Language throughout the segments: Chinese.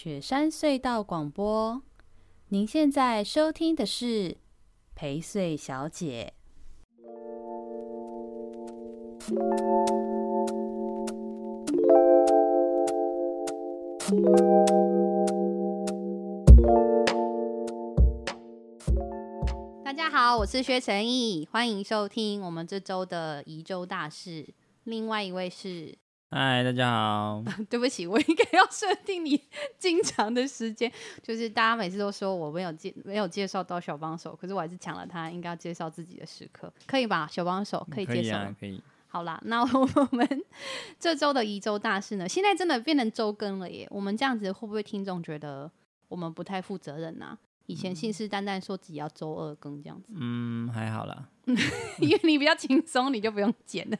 雪山隧道广播，您现在收听的是陪睡小姐。大家好，我是薛成义，欢迎收听我们这周的宜州大事。另外一位是。嗨，大家好。对不起，我应该要设定你 经常的时间。就是大家每次都说我没有介没有介绍到小帮手，可是我还是抢了他应该要介绍自己的时刻，可以吧？小帮手可以介绍，可以啊，可以。好啦，那 我们这周的宜州大事呢？现在真的变成周更了耶。我们这样子会不会听众觉得我们不太负责任啊？以前信誓旦旦说自己要周二更这样子，嗯，还好啦，因为你比较轻松，你就不用剪了。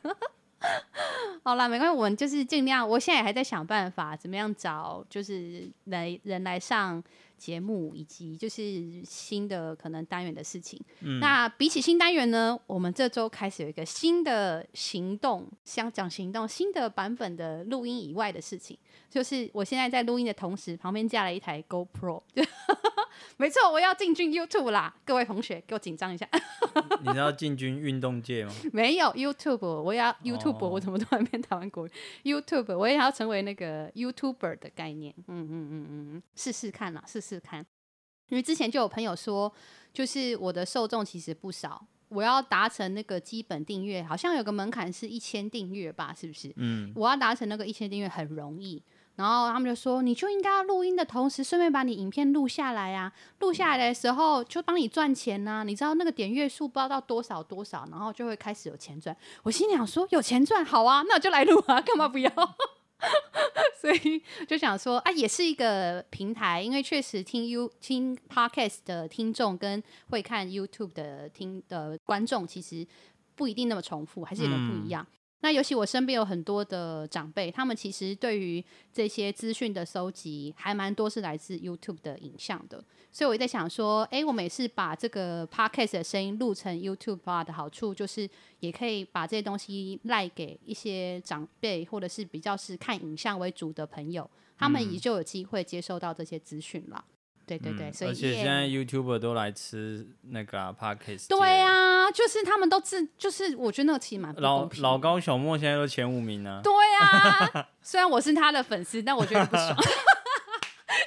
好啦，没关系，我们就是尽量。我现在也还在想办法，怎么样找就是来人来上节目，以及就是新的可能单元的事情。嗯、那比起新单元呢，我们这周开始有一个新的行动，想讲行动，新的版本的录音以外的事情，就是我现在在录音的同时，旁边架了一台 GoPro。没错，我要进军 YouTube 啦！各位同学，给我紧张一下。你知道进军运动界吗？没有 YouTube，我要 YouTube，、哦、我怎么突然变台湾国语 YouTube，我也要成为那个 YouTuber 的概念。嗯嗯嗯嗯，试试看啦，试试看。因为之前就有朋友说，就是我的受众其实不少，我要达成那个基本订阅，好像有个门槛是一千订阅吧？是不是？嗯，我要达成那个一千订阅很容易。然后他们就说，你就应该要录音的同时，顺便把你影片录下来啊！录下来的时候就帮你赚钱呐、啊！你知道那个点阅数不知道到多少多少，然后就会开始有钱赚。我心里想说，有钱赚好啊，那我就来录啊，干嘛不要？所以就想说啊，也是一个平台，因为确实听 You 听 Podcast 的听众跟会看 YouTube 的听的观众，其实不一定那么重复，还是有点不一样。嗯那尤其我身边有很多的长辈，他们其实对于这些资讯的收集还蛮多是来自 YouTube 的影像的，所以我在想说，哎，我每次把这个 Podcast 的声音录成 YouTube 的好处，就是也可以把这些东西赖给一些长辈，或者是比较是看影像为主的朋友，他们也就有机会接受到这些资讯了。对对对，所以、嗯、而且现在 YouTuber 都来吃那个、啊、Podcast。对啊，就是他们都自，就是我觉得那个其实蛮。老老高、小莫现在都前五名呢、啊。对啊，虽然我是他的粉丝，但我觉得不爽。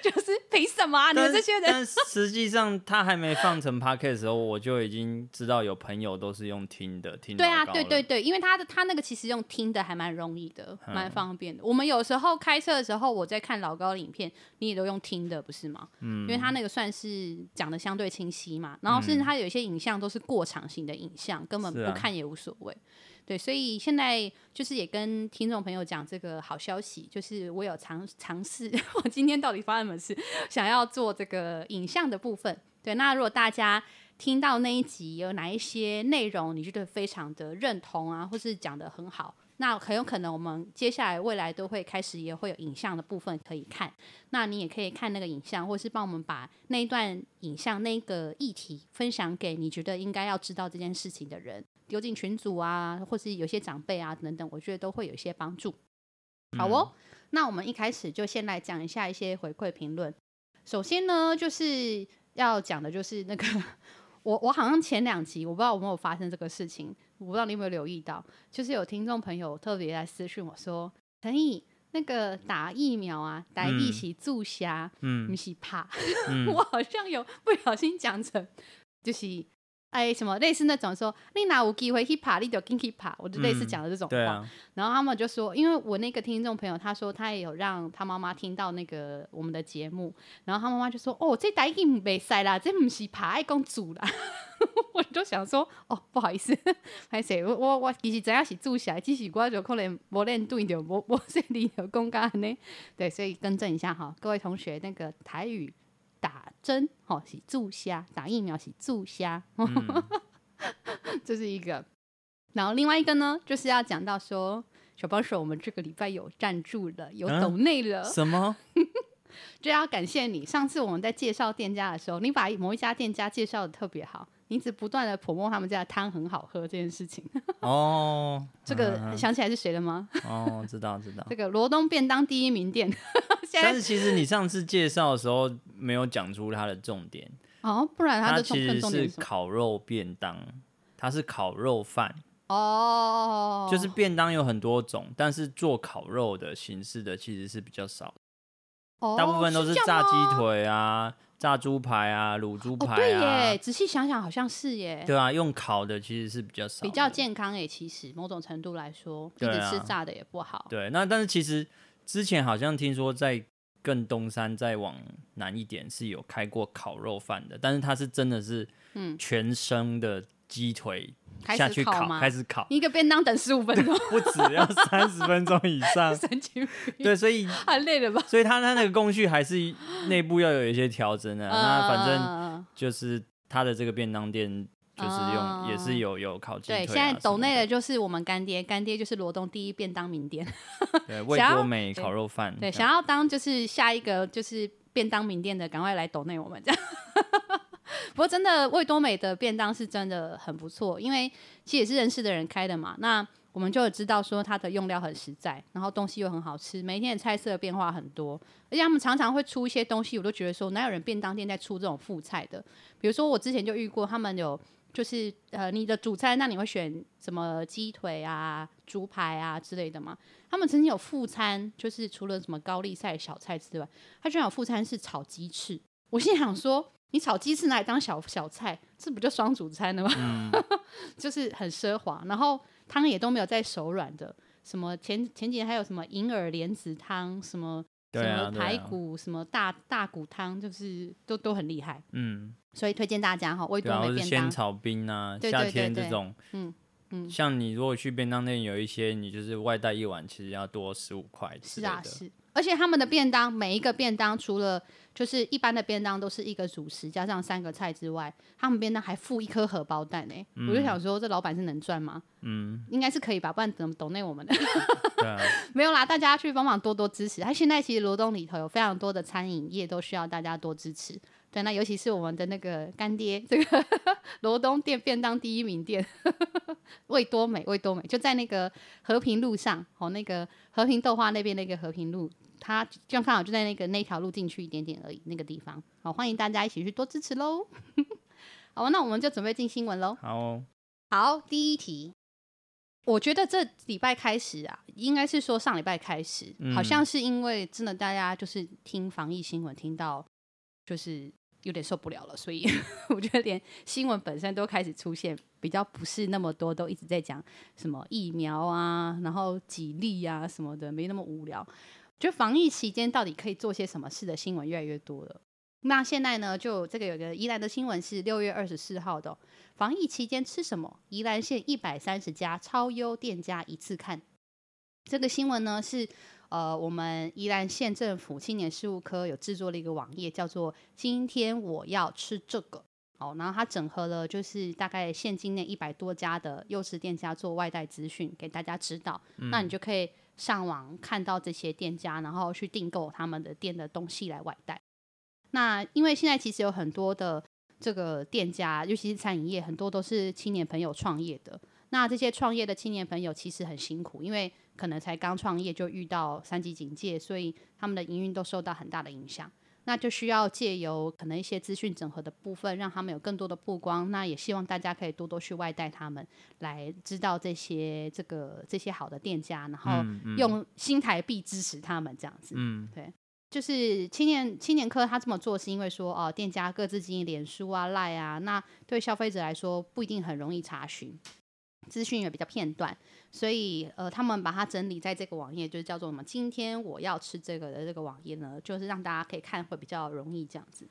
就是凭什么啊？你们这些人？但实际上他还没放成 podcast 的时候，我就已经知道有朋友都是用听的听。对啊，对对对，因为他的他那个其实用听的还蛮容易的，蛮方便的。我们有时候开车的时候，我在看老高的影片，你也都用听的，不是吗？嗯，因为他那个算是讲的相对清晰嘛，然后甚至他有一些影像都是过场型的影像，根本不看也无所谓。对，所以现在就是也跟听众朋友讲这个好消息，就是我有尝尝试，我今天到底发生什么事，想要做这个影像的部分。对，那如果大家听到那一集有哪一些内容，你觉得非常的认同啊，或是讲的很好，那很有可能我们接下来未来都会开始也会有影像的部分可以看。那你也可以看那个影像，或是帮我们把那一段影像那个议题分享给你觉得应该要知道这件事情的人。丢进群组啊，或是有些长辈啊等等，我觉得都会有一些帮助。好哦，嗯、那我们一开始就先来讲一下一些回馈评论。首先呢，就是要讲的就是那个，我我好像前两集我不知道有没有发生这个事情，我不知道你有没有留意到，就是有听众朋友特别来私讯我说，陈毅那个打疫苗啊，打一起注射，嗯，不是怕，嗯、我好像有不小心讲成就是。哎，什么类似那种说，你哪有机会去爬，你就进去爬，我就类似讲的这种话。然后他们就说，因为我那个听众朋友，他说他也有让他妈妈听到那个我们的节目，然后他妈妈就说，哦，这台已经没塞啦，这不是爬爱公主啦。我就想说，哦，不好意思，还是我我我其实怎样是住下来，只是我就可能没练对的，我我这里有公干呢。对，所以更正一下哈，各位同学，那个台语。打针哦，是注虾；打疫苗是注虾，嗯、这是一个。然后另外一个呢，就是要讲到说，小帮手，我们这个礼拜有赞助了，有抖内了。什么？就要感谢你。上次我们在介绍店家的时候，你把某一家店家介绍的特别好，你一直不断的 promote 他们家的汤很好喝这件事情。哦，这个想起来是谁了吗？哦，知道知道。这个罗东便当第一名店。但是其实你上次介绍的时候没有讲出它的重点哦，不然它的其实是烤肉便当，它是烤肉饭哦，就是便当有很多种，但是做烤肉的形式的其实是比较少，哦，大部分都是炸鸡腿啊。炸猪排啊，卤猪排啊，哦、对耶，仔细想想好像是耶。对啊，用烤的其实是比较少，比较健康诶。其实某种程度来说，一直吃炸的也不好。对，那但是其实之前好像听说在更东山再往南一点是有开过烤肉饭的，但是它是真的是嗯全生的鸡腿。下去烤，开始烤，一个便当等十五分钟，不止要三十分钟以上。神经病。对，所以太累了吧？所以他他那个工序还是内部要有一些调整的。那反正就是他的这个便当店就是用也是有有烤鸡腿。对，现在抖内的就是我们干爹，干爹就是罗东第一便当名店。对，味多美烤肉饭。对，想要当就是下一个就是便当名店的，赶快来抖内我们这样。不过真的味多美的便当是真的很不错，因为其实也是认识的人开的嘛。那我们就知道说它的用料很实在，然后东西又很好吃，每天的菜色变化很多，而且他们常常会出一些东西，我都觉得说哪有人便当店在出这种副菜的？比如说我之前就遇过，他们有就是呃你的主餐，那你会选什么鸡腿啊、猪排啊之类的嘛？他们曾经有副餐，就是除了什么高丽菜小菜之外，他居然有副餐是炒鸡翅。我心想说。你炒鸡翅拿来当小小菜，这不就双主餐了吗？嗯、就是很奢华，然后汤也都没有再手软的。什么前前几天还有什么银耳莲子汤，什么什么排骨，什么大大骨汤，就是都都很厉害。嗯，所以推荐大家哈，味多美便当。鲜炒冰啊，对对对对，夏天这种，嗯嗯，像你如果去便当店有一些，你就是外带一碗，其实要多十五块。是啊，是。而且他们的便当每一个便当，除了就是一般的便当都是一个主食加上三个菜之外，他们便当还附一颗荷包蛋呢、欸。嗯、我就想说，这老板是能赚吗？嗯，应该是可以吧，不然怎么懂内我们的？没有啦，大家去帮忙多多支持。他现在其实罗东里头有非常多的餐饮业都需要大家多支持。对，那尤其是我们的那个干爹，这个 罗东店便当第一名店，味多美，味多美，就在那个和平路上，哦，那个和平豆花那边那个和平路，它就刚好就在那个那条路进去一点点而已，那个地方，好，欢迎大家一起去多支持喽。好，那我们就准备进新闻喽。好哦，好，第一题，我觉得这礼拜开始啊，应该是说上礼拜开始，嗯、好像是因为真的大家就是听防疫新闻听到就是。有点受不了了，所以 我觉得连新闻本身都开始出现比较不是那么多，都一直在讲什么疫苗啊，然后几例啊什么的，没那么无聊。就防疫期间到底可以做些什么事的新闻越来越多了。那现在呢，就这个有个宜兰的新闻是六月二十四号的，防疫期间吃什么？宜兰县一百三十家超优店家一次看。这个新闻呢是。呃，我们宜兰县政府青年事务科有制作了一个网页，叫做“今天我要吃这个”。好，然后它整合了就是大概县境内一百多家的优质店家做外带资讯，给大家指导。嗯、那你就可以上网看到这些店家，然后去订购他们的店的东西来外带。那因为现在其实有很多的这个店家，尤其是餐饮业，很多都是青年朋友创业的。那这些创业的青年朋友其实很辛苦，因为可能才刚创业就遇到三级警戒，所以他们的营运都受到很大的影响。那就需要借由可能一些资讯整合的部分，让他们有更多的曝光。那也希望大家可以多多去外带他们，来知道这些这个这些好的店家，然后用新台币支持他们这样子。嗯，对，就是青年青年科他这么做是因为说哦，店家各自经营脸书啊、赖啊，那对消费者来说不一定很容易查询。资讯也比较片段，所以呃，他们把它整理在这个网页，就是叫做什么？今天我要吃这个的这个网页呢，就是让大家可以看会比较容易这样子。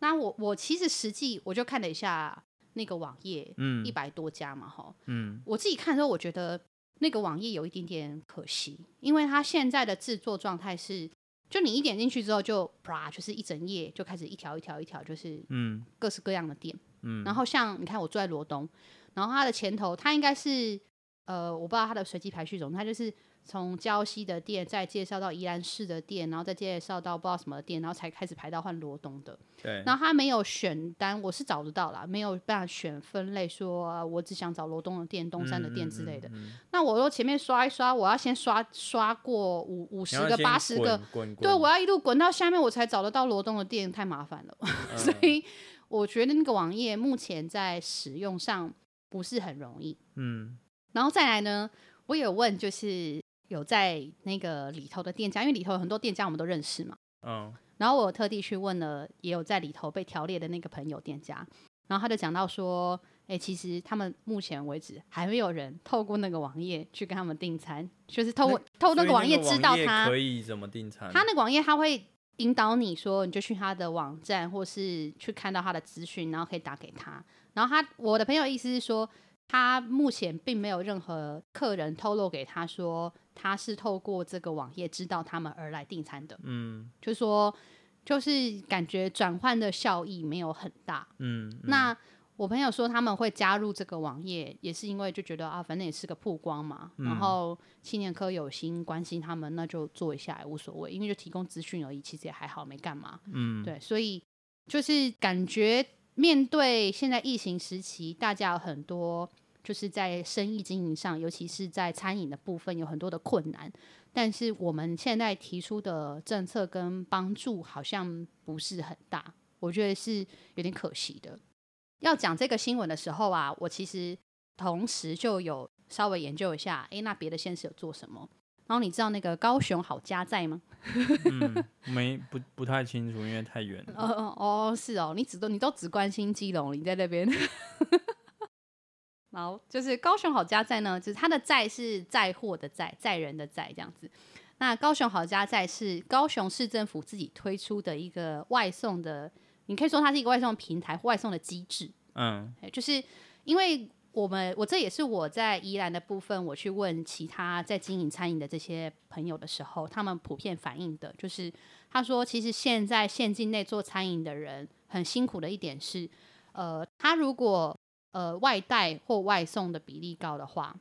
那我我其实实际我就看了一下那个网页，嗯，一百多家嘛，哈，嗯，我自己看的时候，我觉得那个网页有一点点可惜，因为它现在的制作状态是，就你一点进去之后就啪，就是一整页就开始一条一条一条，就是嗯，各式各样的店，嗯，然后像你看我住在罗东。然后它的前头，它应该是，呃，我不知道它的随机排序中，它就是从礁溪的店，再介绍到宜兰市的店，然后再介绍到不知道什么店，然后才开始排到换罗东的。对。然后他没有选单，我是找得到啦，没有办法选分类说，说我只想找罗东的店、东山的店之类的。嗯嗯嗯、那我说前面刷一刷，我要先刷刷过五五十个、八十个，对，我要一路滚到下面，我才找得到罗东的店，太麻烦了。嗯、所以我觉得那个网页目前在使用上不是很容易。嗯。然后再来呢，我有问就是。有在那个里头的店家，因为里头有很多店家我们都认识嘛。嗯。然后我特地去问了，也有在里头被调列的那个朋友店家，然后他就讲到说，哎，其实他们目前为止还没有人透过那个网页去跟他们订餐，就是透过透过那个网页知道他可以怎么订餐。他那个网页他会引导你说，你就去他的网站，或是去看到他的资讯，然后可以打给他。然后他我的朋友意思是说，他目前并没有任何客人透露给他说。他是透过这个网页知道他们而来订餐的，嗯，就是说，就是感觉转换的效益没有很大，嗯，嗯，那我朋友说他们会加入这个网页，也是因为就觉得啊，反正也是个曝光嘛，嗯、然后青年科有心关心他们，那就做一下也无所谓，因为就提供资讯而已，其实也还好，没干嘛，嗯，对，所以就是感觉面对现在疫情时期，大家有很多。就是在生意经营上，尤其是在餐饮的部分，有很多的困难。但是我们现在提出的政策跟帮助好像不是很大，我觉得是有点可惜的。要讲这个新闻的时候啊，我其实同时就有稍微研究一下，诶，那别的县市有做什么？然后你知道那个高雄好家在吗？嗯，没不不太清楚，因为太远了。哦哦哦，是哦，你只都你都只关心基隆，你在那边。好，就是高雄好家在呢，就是它的在是载货的载，载人的载这样子。那高雄好家在是高雄市政府自己推出的一个外送的，你可以说它是一个外送平台，外送的机制。嗯，就是因为我们我这也是我在宜兰的部分，我去问其他在经营餐饮的这些朋友的时候，他们普遍反映的就是，他说其实现在县境内做餐饮的人很辛苦的一点是，呃，他如果呃，外带或外送的比例高的话，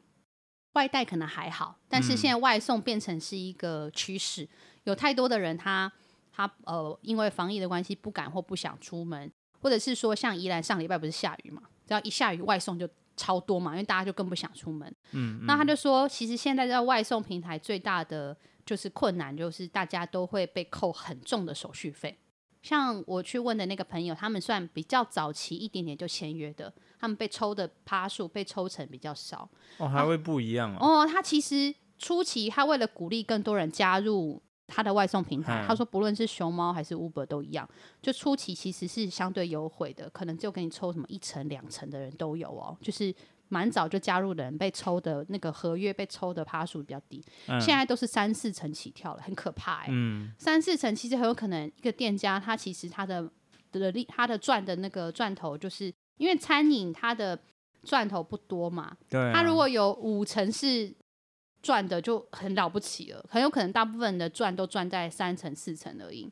外带可能还好，但是现在外送变成是一个趋势，嗯、有太多的人他他呃，因为防疫的关系不敢或不想出门，或者是说像宜兰上礼拜不是下雨嘛，只要一下雨外送就超多嘛，因为大家就更不想出门。嗯，嗯，那他就说，其实现在在外送平台最大的就是困难，就是大家都会被扣很重的手续费。像我去问的那个朋友，他们算比较早期一点点就签约的，他们被抽的趴数被抽成比较少。哦，还会不一样哦。哦，他其实初期他为了鼓励更多人加入他的外送平台，他说不论是熊猫还是 Uber 都一样，就初期其实是相对优惠的，可能就给你抽什么一层两层的人都有哦，就是。蛮早就加入的人被抽的那个合约被抽的趴数比较低，嗯、现在都是三四层起跳了，很可怕哎、欸。嗯、三四层其实很有可能一个店家他其实他的的利他的赚的那个赚头，就是因为餐饮它的赚头不多嘛。对、啊。他如果有五成是赚的就很了不起了，很有可能大部分的赚都赚在三成四成而已，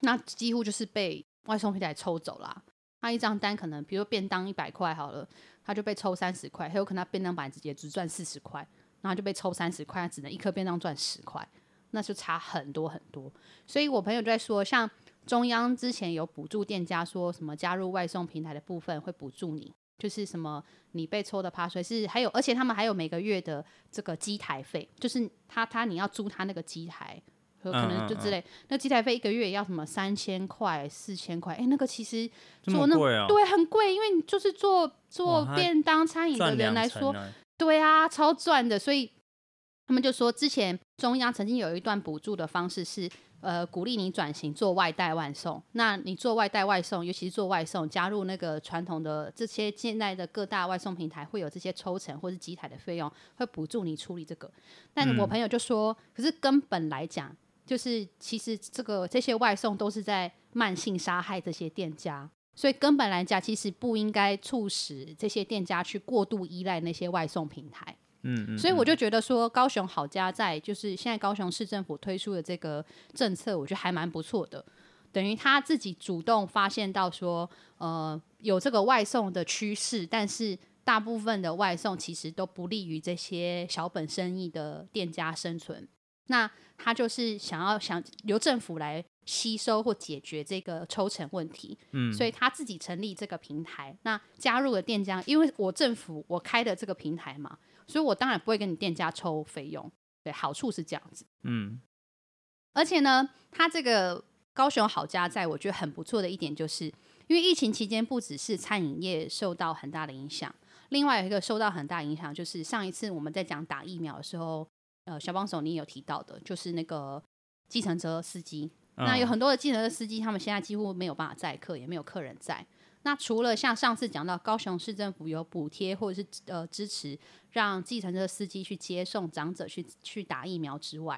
那几乎就是被外送平台抽走了。他一张单可能比如便当一百块好了。他就被抽三十块，还有可能他便当板直接只赚四十块，然后就被抽三十块，他只能一颗便当赚十块，那就差很多很多。所以我朋友就在说，像中央之前有补助店家，说什么加入外送平台的部分会补助你，就是什么你被抽的趴税是还有，而且他们还有每个月的这个机台费，就是他他你要租他那个机台。可能就之类，嗯嗯嗯，那机台费一个月也要什么三千块、四千块？哎、欸，那个其实做那对很贵，因为你就是做做便当餐饮的人来说，对啊，超赚的。所以他们就说，之前中央曾经有一段补助的方式是，呃，鼓励你转型做外带外送。那你做外带外送，尤其是做外送，加入那个传统的这些现在的各大外送平台，会有这些抽成或是集台的费用，会补助你处理这个。但我朋友就说，嗯、可是根本来讲。就是其实这个这些外送都是在慢性杀害这些店家，所以根本来讲，其实不应该促使这些店家去过度依赖那些外送平台。嗯，所以我就觉得说，高雄好家在就是现在高雄市政府推出的这个政策，我觉得还蛮不错的。等于他自己主动发现到说，呃，有这个外送的趋势，但是大部分的外送其实都不利于这些小本生意的店家生存。那他就是想要想由政府来吸收或解决这个抽成问题，嗯，所以他自己成立这个平台。那加入了店家，因为我政府我开的这个平台嘛，所以我当然不会跟你店家抽费用。对，好处是这样子，嗯。而且呢，他这个高雄好家在，我觉得很不错的一点，就是因为疫情期间不只是餐饮业受到很大的影响，另外有一个受到很大影响，就是上一次我们在讲打疫苗的时候。呃，小帮手，你有提到的，就是那个计程车司机。嗯、那有很多的计程车司机，他们现在几乎没有办法载客，也没有客人载。那除了像上次讲到高雄市政府有补贴或者是呃支持，让计程车司机去接送长者去去打疫苗之外，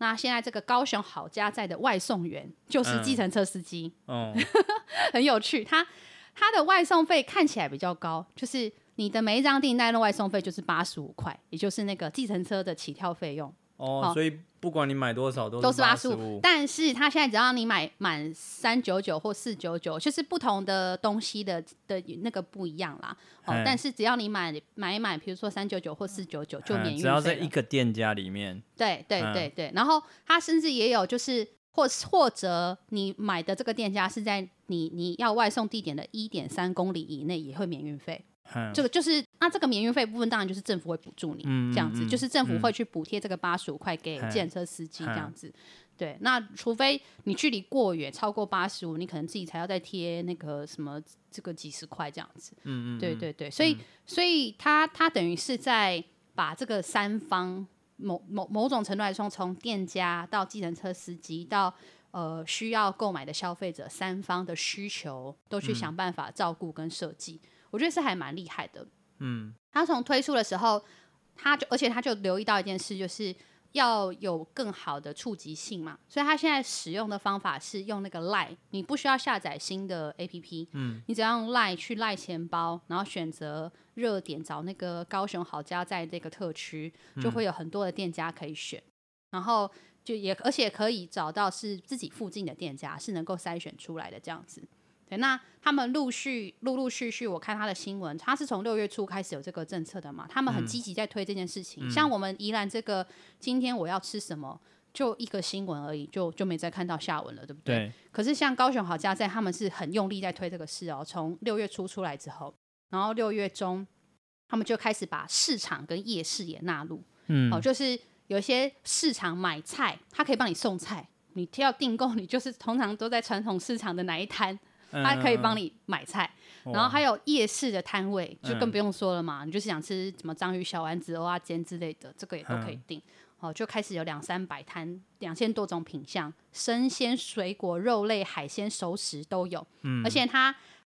那现在这个高雄好家在的外送员就是计程车司机。嗯，很有趣。他他的外送费看起来比较高，就是。你的每一张订单的外送费就是八十五块，也就是那个计程车的起跳费用哦。哦，所以不管你买多少都都是八十五。但是他现在只要你买满三九九或四九九，就是不同的东西的的那个不一样啦。哦，但是只要你买买买，比如说三九九或四九九就免运费。只要在一个店家里面。对对对对，然后他甚至也有就是或或者你买的这个店家是在你你要外送地点的一点三公里以内，也会免运费。嗯、这个就是那这个免运费部分，当然就是政府会补助你，嗯、这样子，就是政府会去补贴这个八十五块给计程车司机这样子。嗯、对，那除非你距离过远超过八十五，你可能自己才要再贴那个什么这个几十块这样子。嗯嗯，对对对，所以、嗯、所以他他等于是在把这个三方某某某种程度来说，从店家到计程车司机到呃需要购买的消费者三方的需求，都去想办法照顾跟设计。嗯我觉得是还蛮厉害的，嗯，他从推出的时候，他就而且他就留意到一件事，就是要有更好的触及性嘛，所以他现在使用的方法是用那个 Line，你不需要下载新的 APP，嗯，你只要用 Line 去 Line 钱包，然后选择热点找那个高雄好家在这个特区，就会有很多的店家可以选，嗯、然后就也而且可以找到是自己附近的店家，是能够筛选出来的这样子。对，那他们陆续、陆陆续续，我看他的新闻，他是从六月初开始有这个政策的嘛？他们很积极在推这件事情。嗯、像我们宜兰这个，今天我要吃什么，就一个新闻而已，就就没再看到下文了，对不对？对。可是像高雄好家在，他们是很用力在推这个事哦。从六月初出来之后，然后六月中，他们就开始把市场跟夜市也纳入。嗯。哦，就是有一些市场买菜，他可以帮你送菜，你要订购，你就是通常都在传统市场的哪一摊。他可以帮你买菜，嗯、然后还有夜市的摊位，就更不用说了嘛。嗯、你就是想吃什么章鱼小丸子、蚵仔煎之类的，这个也都可以订。嗯、哦，就开始有两三百摊，两千多种品相，生鲜、水果、肉类、海鲜、熟食都有。嗯、而且它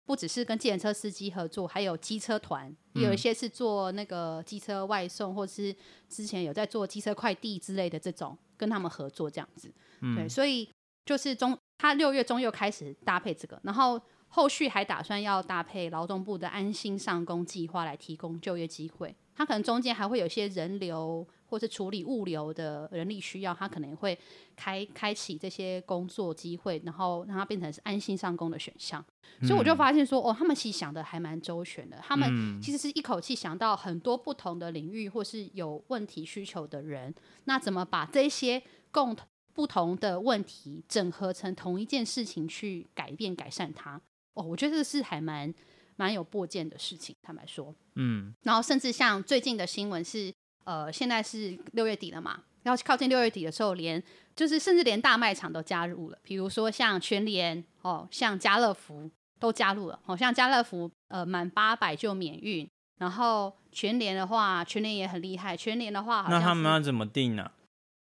不只是跟计程车司机合作，还有机车团，也有一些是做那个机车外送，或是之前有在做机车快递之类的这种，跟他们合作这样子。嗯、对，所以就是中。他六月中又开始搭配这个，然后后续还打算要搭配劳动部的安心上工计划来提供就业机会。他可能中间还会有一些人流或是处理物流的人力需要，他可能会开开启这些工作机会，然后让它变成是安心上工的选项。所以我就发现说，哦，他们其实想的还蛮周全的。他们其实是一口气想到很多不同的领域或是有问题需求的人，那怎么把这些共同不同的问题整合成同一件事情去改变改善它哦，我觉得这是还蛮蛮有破见的事情。坦白说，嗯，然后甚至像最近的新闻是，呃，现在是六月底了嘛，然后靠近六月底的时候，连就是甚至连大卖场都加入了，比如说像全联哦，像家乐福都加入了，好、哦、像家乐福呃满八百就免运，然后全联的话，全联也很厉害，全联的话好像，那他们要怎么定呢、啊？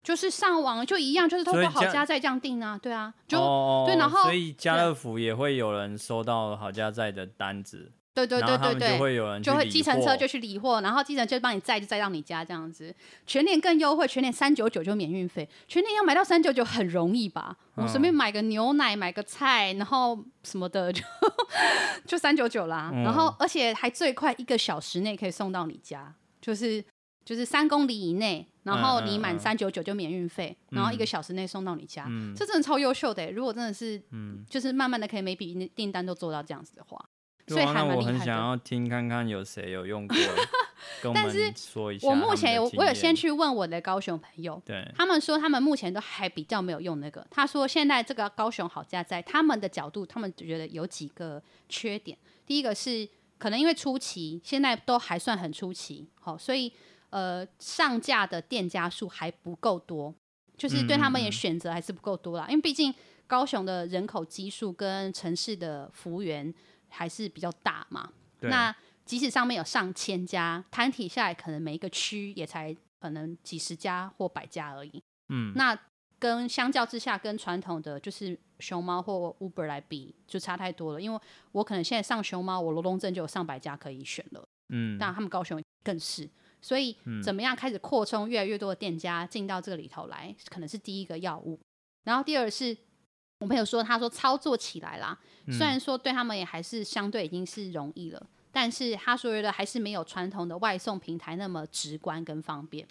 就是上网就一样，就是透过好家在这样订啊，对啊，就、哦、对，然后所以家乐福也会有人收到好家在的单子，对对对对对，就会有人就会计程车就去理货，然后计程车帮你载就载到你家这样子。全年更优惠，全年三九九就免运费，全年要买到三九九很容易吧？我随便买个牛奶，买个菜，然后什么的 就就三九九啦，嗯、然后而且还最快一个小时内可以送到你家，就是。就是三公里以内，然后你满三九九就免运费，然后一个小时内送到你家，嗯、这真的超优秀的。如果真的是，嗯、就是慢慢的可以每笔订单都做到这样子的话，所以还蛮厉害的。我很想要听看看有谁有用过，跟我们说一下。我目前有我有先去问我的高雄朋友，对，他们说他们目前都还比较没有用那个。他说现在这个高雄好家在他们的角度，他们觉得有几个缺点。第一个是可能因为初期，现在都还算很初期，好，所以呃上架的店家数还不够多，就是对他们也选择还是不够多啦。因为毕竟高雄的人口基数跟城市的幅员还是比较大嘛。那即使上面有上千家，摊体下来可能每一个区也才可能几十家或百家而已。嗯，那跟相较之下，跟传统的就是熊猫或 Uber 来比，就差太多了。因为我可能现在上熊猫，我罗东镇就有上百家可以选了。嗯，但他们高雄更是，所以怎么样开始扩充越来越多的店家进到这个里头来，可能是第一个药物。然后第二是我朋友说，他说操作起来啦，虽然说对他们也还是相对已经是容易了，但是他说的还是没有传统的外送平台那么直观跟方便。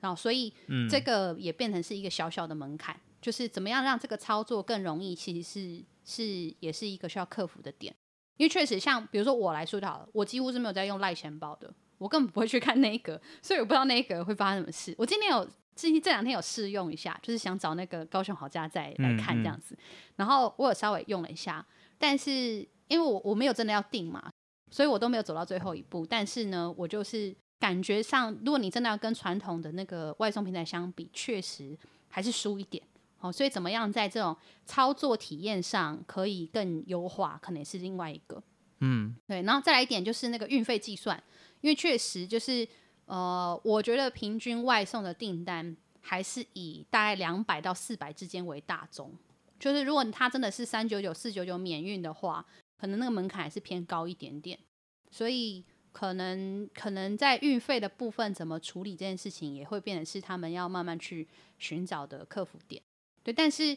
然后，所以这个也变成是一个小小的门槛，嗯、就是怎么样让这个操作更容易，其实是是也是一个需要克服的点。因为确实，像比如说我来说就好了，我几乎是没有在用赖钱包的，我根本不会去看那个，所以我不知道那个会发生什么事。我今天有最近这两天有试用一下，就是想找那个高雄好家再来看这样子，嗯嗯、然后我有稍微用了一下，但是因为我我没有真的要订嘛，所以我都没有走到最后一步。但是呢，我就是。感觉上，如果你真的要跟传统的那个外送平台相比，确实还是输一点。哦，所以怎么样在这种操作体验上可以更优化，可能也是另外一个。嗯，对。然后再来一点就是那个运费计算，因为确实就是呃，我觉得平均外送的订单还是以大概两百到四百之间为大宗。就是如果它真的是三九九、四九九免运的话，可能那个门槛还是偏高一点点。所以。可能可能在运费的部分怎么处理这件事情，也会变成是他们要慢慢去寻找的克服点。对，但是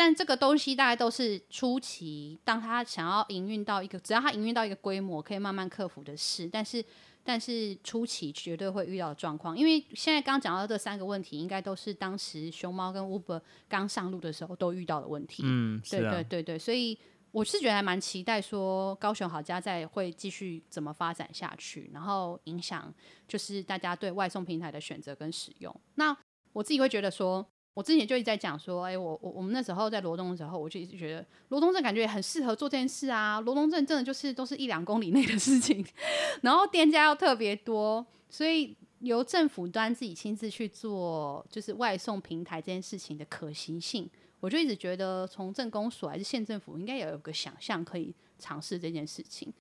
但这个东西大概都是初期，当他想要营运到一个，只要他营运到一个规模，可以慢慢克服的事。但是但是初期绝对会遇到的状况，因为现在刚讲到这三个问题，应该都是当时熊猫跟 Uber 刚上路的时候都遇到的问题。嗯，对对对对，所以。我是觉得还蛮期待说高雄好家在会继续怎么发展下去，然后影响就是大家对外送平台的选择跟使用。那我自己会觉得说，我之前就一直在讲说，哎，我我我们那时候在罗东的时候，我就一直觉得罗东镇感觉也很适合做这件事啊。罗东镇真的就是都是一两公里内的事情，然后店家又特别多，所以由政府端自己亲自去做，就是外送平台这件事情的可行性。我就一直觉得，从政公所还是县政府，应该也有个想象可以尝试这件事情。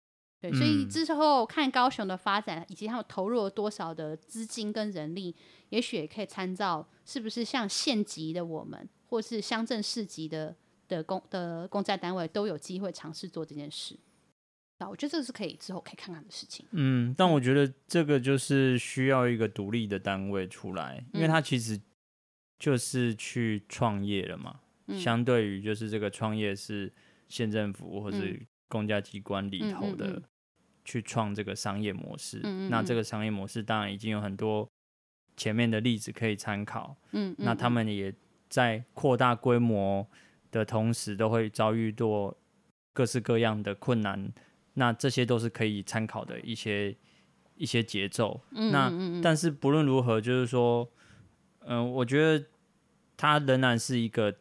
对，所以之后看高雄的发展，以及他们投入了多少的资金跟人力，也许也可以参照，是不是像县级的我们，或是乡镇市级的的公的公家单位，都有机会尝试做这件事。那我觉得这是可以之后可以看看的事情。嗯，但我觉得这个就是需要一个独立的单位出来，因为他其实就是去创业了嘛。相对于就是这个创业是县政府或是公家机关里头的去创这个商业模式，那这个商业模式当然已经有很多前面的例子可以参考。嗯那他们也在扩大规模的同时，都会遭遇到各式各样的困难。那这些都是可以参考的一些一些节奏。那但是不论如何，就是说，嗯，我觉得它仍然是一个。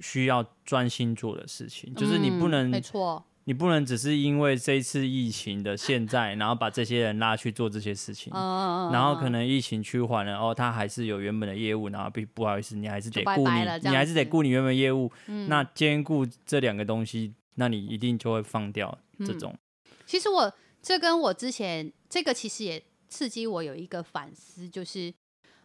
需要专心做的事情，就是你不能，没错，你不能只是因为这一次疫情的现在，然后把这些人拉去做这些事情，然后可能疫情趋缓了，哦，他还是有原本的业务，然后不不好意思，你还是得顾你，你还是得顾你原本业务，那兼顾这两个东西，那你一定就会放掉这种。其实我这跟我之前这个其实也刺激我有一个反思，就是。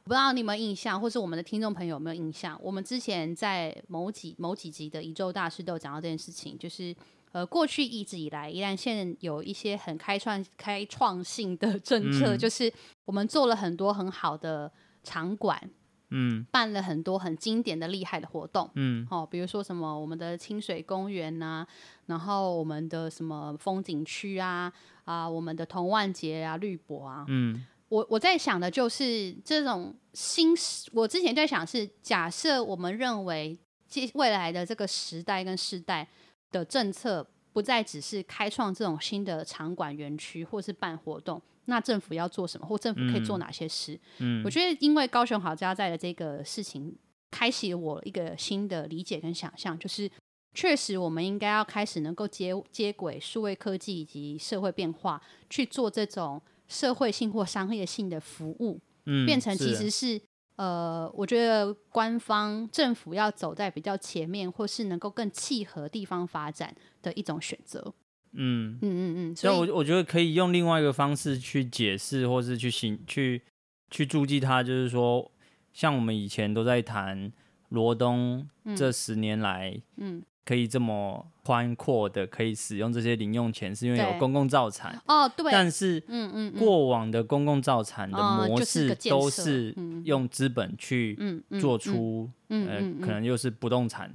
不知道你们印象，或是我们的听众朋友有没有印象？我们之前在某几某几集的一周大师都有讲到这件事情，就是呃，过去一直以来，宜兰县有一些很开创、开创性的政策，嗯、就是我们做了很多很好的场馆，嗯，办了很多很经典的厉害的活动，嗯，哦，比如说什么我们的清水公园呐、啊，然后我们的什么风景区啊，啊，我们的童万节啊，绿博啊，嗯。我我在想的就是这种新，我之前在想是假设我们认为接未来的这个时代跟世代的政策不再只是开创这种新的场馆园区，或是办活动，那政府要做什么，或政府可以做哪些事？嗯，我觉得因为高雄好家在的这个事情，开启了我一个新的理解跟想象，就是确实我们应该要开始能够接接轨数位科技以及社会变化，去做这种社会性或商业性的服务，嗯，变成其实是。呃，我觉得官方政府要走在比较前面，或是能够更契合地方发展的一种选择。嗯嗯嗯嗯，所以我我觉得可以用另外一个方式去解释，或是去行去去注记它，就是说，像我们以前都在谈罗东这十年来，嗯。嗯可以这么宽阔的可以使用这些零用钱，是因为有公共造产。哦，对。但是，嗯嗯，过往的公共造产的模式都是用资本去做出，呃，可能又是不动产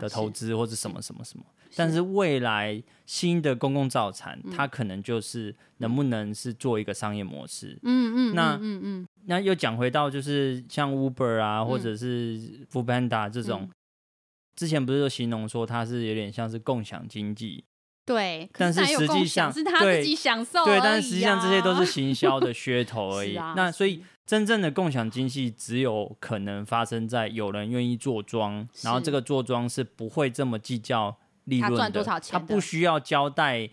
的投资或者什么什么什么。但是未来新的公共造产，它可能就是能不能是做一个商业模式？嗯嗯，那嗯嗯，那又讲回到就是像 Uber 啊，或者是 Foodpanda 这种。之前不是就形容说它是有点像是共享经济，对，但是实际上是他自己享受，对，但是实际上这些都是行销的 噱头而已。啊、那所以真正的共享经济只有可能发生在有人愿意做庄，然后这个做庄是不会这么计较利润的，他赚多少钱，他不需要交代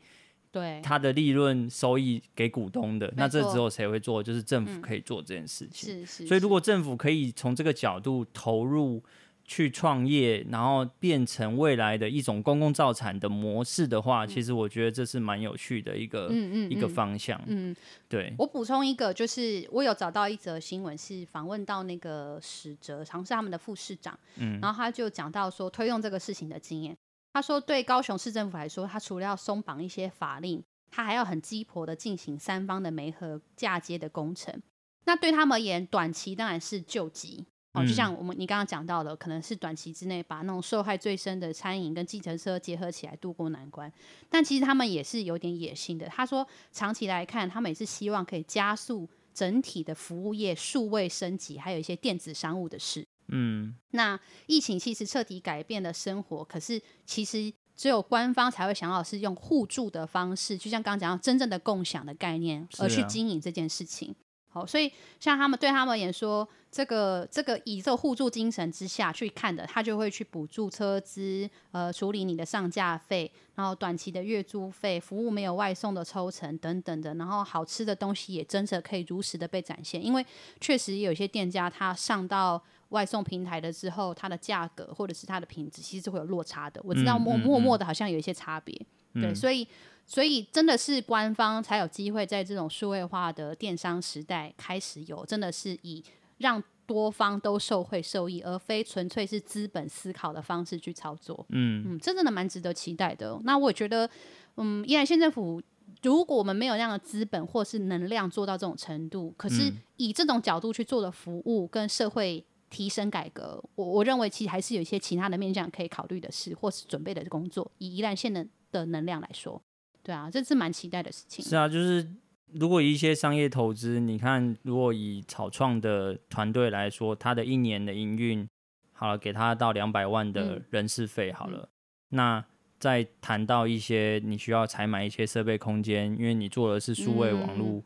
对他的利润收益给股东的。那这只有谁会做？就是政府可以做这件事情。是是。所以如果政府可以从这个角度投入。去创业，然后变成未来的一种公共造产的模式的话，嗯、其实我觉得这是蛮有趣的一个嗯嗯嗯一个方向。嗯，对。我补充一个，就是我有找到一则新闻，是访问到那个史哲，尝试他们的副市长，嗯，然后他就讲到说推动这个事情的经验。他说，对高雄市政府来说，他除了要松绑一些法令，他还要很鸡婆的进行三方的媒合嫁接的工程。那对他们而言，短期当然是救急。哦，就像我们你刚刚讲到的，可能是短期之内把那种受害最深的餐饮跟计程车结合起来渡过难关，但其实他们也是有点野心的。他说，长期来看，他们也是希望可以加速整体的服务业数位升级，还有一些电子商务的事。嗯，那疫情其实彻底改变了生活，可是其实只有官方才会想到是用互助的方式，就像刚刚讲到真正的共享的概念，而去经营这件事情。好，所以像他们对他们而言说，这个这个以这个互助精神之下去看的，他就会去补助车资，呃，处理你的上架费，然后短期的月租费，服务没有外送的抽成等等的，然后好吃的东西也真的可以如实的被展现，因为确实有些店家他上到外送平台的之后，它的价格或者是它的品质其实是会有落差的，我知道默默默的好像有一些差别，对，所以。所以真的是官方才有机会在这种数位化的电商时代开始有，真的是以让多方都受惠受益，而非纯粹是资本思考的方式去操作。嗯嗯，这真的蛮值得期待的。那我觉得，嗯，宜兰县政府如果我们没有那样的资本或是能量做到这种程度，可是以这种角度去做的服务跟社会提升改革，我我认为其实还是有一些其他的面向可以考虑的事，或是准备的工作。以宜兰县的的能量来说。对啊，这是蛮期待的事情。是啊，就是如果一些商业投资，你看，如果以草创的团队来说，他的一年的营运好了，给他到两百万的人事费好了，嗯、那再谈到一些你需要采买一些设备空间，因为你做的是数位网络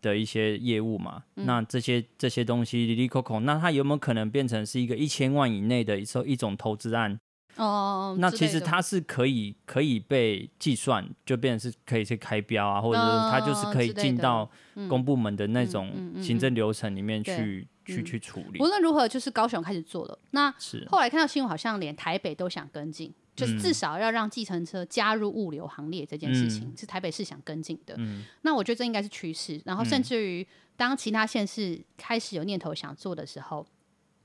的一些业务嘛，嗯嗯、那这些这些东西，哩哩扣扣，那它有没有可能变成是一个一千万以内的一种一种投资案？哦，那其实它是可以可以被计算，就变成是可以去开标啊，或者是它就是可以进到公部门的那种行政流程里面去去去处理。无论如何，就是高雄开始做了。那后来看到新闻，好像连台北都想跟进，就是至少要让计程车加入物流行列这件事情，是台北市想跟进的。那我觉得这应该是趋势。然后甚至于当其他县市开始有念头想做的时候。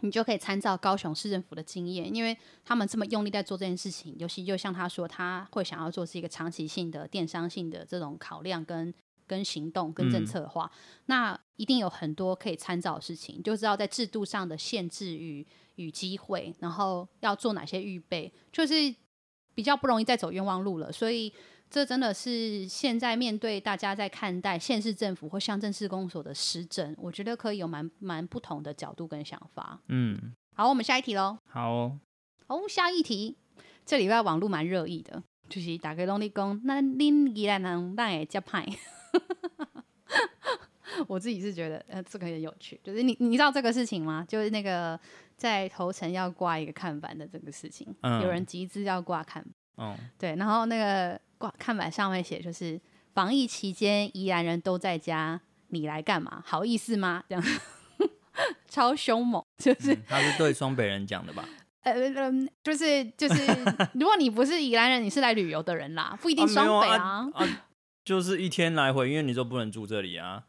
你就可以参照高雄市政府的经验，因为他们这么用力在做这件事情，尤其就像他说，他会想要做是一个长期性的电商性的这种考量跟跟行动跟政策化，嗯、那一定有很多可以参照的事情，就知道在制度上的限制与与机会，然后要做哪些预备，就是比较不容易再走冤枉路了，所以。这真的是现在面对大家在看待县市政府或乡镇市公所的施政，我觉得可以有蛮蛮不同的角度跟想法。嗯，好，我们下一题喽。好哦，好，下一题，这礼拜网络蛮热议的，就是大家拢在讲，那恁宜兰人当然会较歹。我自己是觉得，呃，这个很有趣，就是你你知道这个事情吗？就是那个在头城要挂一个看板的这个事情，嗯、有人集资要挂看对，然后那个挂看板上面写就是防疫期间宜兰人都在家，你来干嘛？好意思吗？这样 超凶猛，就是、嗯、他是对双北人讲的吧？呃嗯，就是就是，如果你不是宜兰人，你是来旅游的人啦，不一定双北啊，啊，啊，啊，就是一天来回，因为你就不能住这里啊。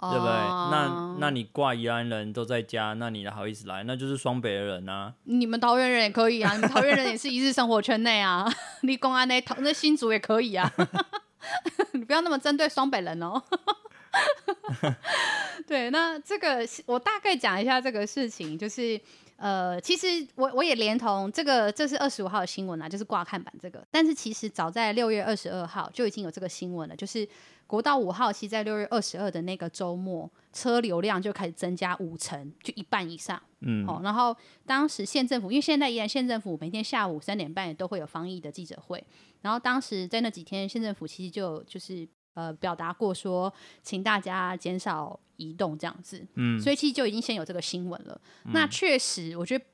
对不对？那那你挂宜兰人都在家，那你好意思来？那就是双北的人啊。你们桃园人也可以啊，你们桃园人也是一日生活圈内啊。你公安那桃那新竹也可以啊。你不要那么针对双北人哦。对，那这个我大概讲一下这个事情，就是呃，其实我我也连同这个，这是二十五号的新闻啊，就是挂看板这个。但是其实早在六月二十二号就已经有这个新闻了，就是。国道五号，其实在六月二十二的那个周末，车流量就开始增加五成，就一半以上。嗯，好，然后当时县政府，因为现在宜兰县政府每天下午三点半也都会有防疫的记者会，然后当时在那几天，县政府其实就就是呃表达过说，请大家减少移动这样子。嗯，所以其实就已经先有这个新闻了。嗯、那确实，我觉得。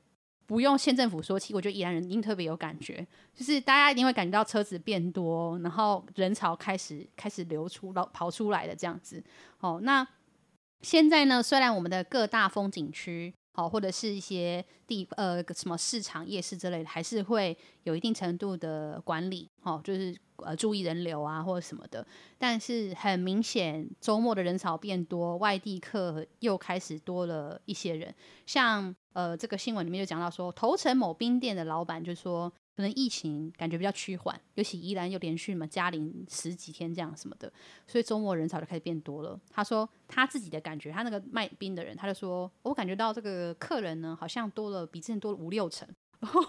不用县政府说起，我觉得宜兰人一定特别有感觉，就是大家一定会感觉到车子变多，然后人潮开始开始流出、跑出来的这样子。哦，那现在呢，虽然我们的各大风景区，好，或者是一些地呃什么市场、夜市之类的，还是会有一定程度的管理，好，就是呃注意人流啊或者什么的。但是很明显，周末的人潮变多，外地客又开始多了一些人，像。呃，这个新闻里面就讲到说，头城某冰店的老板就说，可能疫情感觉比较趋缓，尤其宜兰又连续嘛加零十几天这样什么的，所以周末人潮就开始变多了。他说他自己的感觉，他那个卖冰的人，他就说，我感觉到这个客人呢，好像多了比之前多了五六成。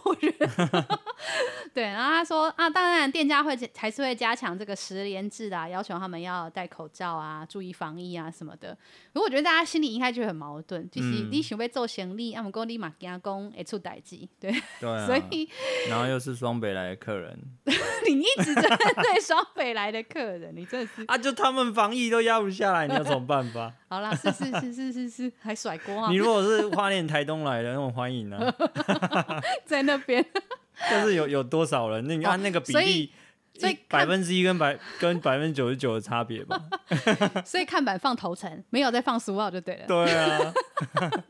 我觉得，对，然后他说啊，当然店家会还是会加强这个十连制的，要求他们要戴口罩啊，注意防疫啊什么的。如果我觉得大家心里应该就很矛盾，就是你想要做生意，阿姆哥立马跟他讲会出代志，对，对、啊，所以然后又是双北来的客人，你一直针对双北来的客人，你真的是啊，就他们防疫都压不下来，你有什么办法？好啦，是是是是是是，还甩锅啊！你如果是花莲台东来的，那我欢迎呢、啊。在那边，但是有有多少人？那你按那个比例，所以百分之一跟百 跟百分之九十九的差别吧。所以看板放头城，没有再放苏澳就对了。对啊，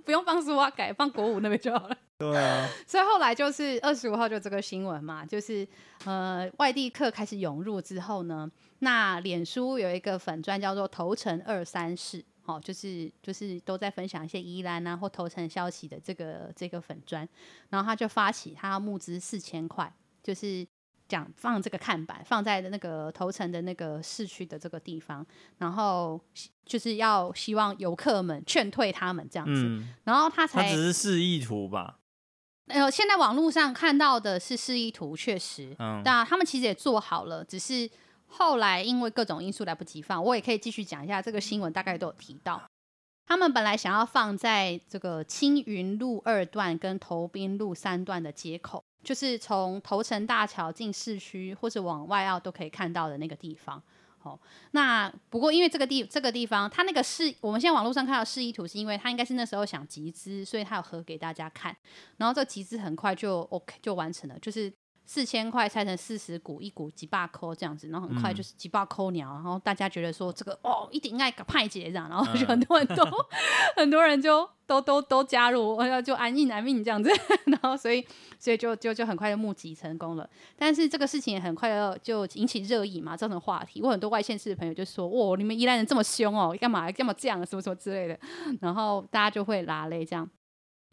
不用放苏澳，改放国五那边就好了。对啊，所以后来就是二十五号就这个新闻嘛，就是呃外地客开始涌入之后呢，那脸书有一个粉专叫做头城二三事。哦，就是就是都在分享一些宜兰啊或头城消息的这个这个粉砖，然后他就发起他要募资四千块，就是讲放这个看板放在那个头城的那个市区的这个地方，然后就是要希望游客们劝退他们这样子，嗯、然后他才他只是示意图吧？呃，现在网络上看到的是示意图，确实，嗯，但他们其实也做好了，只是。后来因为各种因素来不及放，我也可以继续讲一下这个新闻，大概都有提到。他们本来想要放在这个青云路二段跟头滨路三段的街口，就是从头城大桥进市区或者往外澳都可以看到的那个地方。哦，那不过因为这个地这个地方，它那个示我们现在网络上看到示意图，是因为他应该是那时候想集资，所以他有合给大家看，然后这集资很快就 OK 就完成了，就是。四千块拆成四十股，一股几把扣这样子，然后很快就是几把扣鸟，然后大家觉得说这个哦，一定应该派节这样，然后就很多很多、嗯、很多人 就都都都加入，就安逸安命这样子，然后所以所以就就就很快就募集成功了。但是这个事情也很快就引起热议嘛，造成话题。我很多外县市的朋友就说：“哇，你们宜兰人这么凶哦，干嘛干嘛这样，什么什么之类的。”然后大家就会拉泪这样。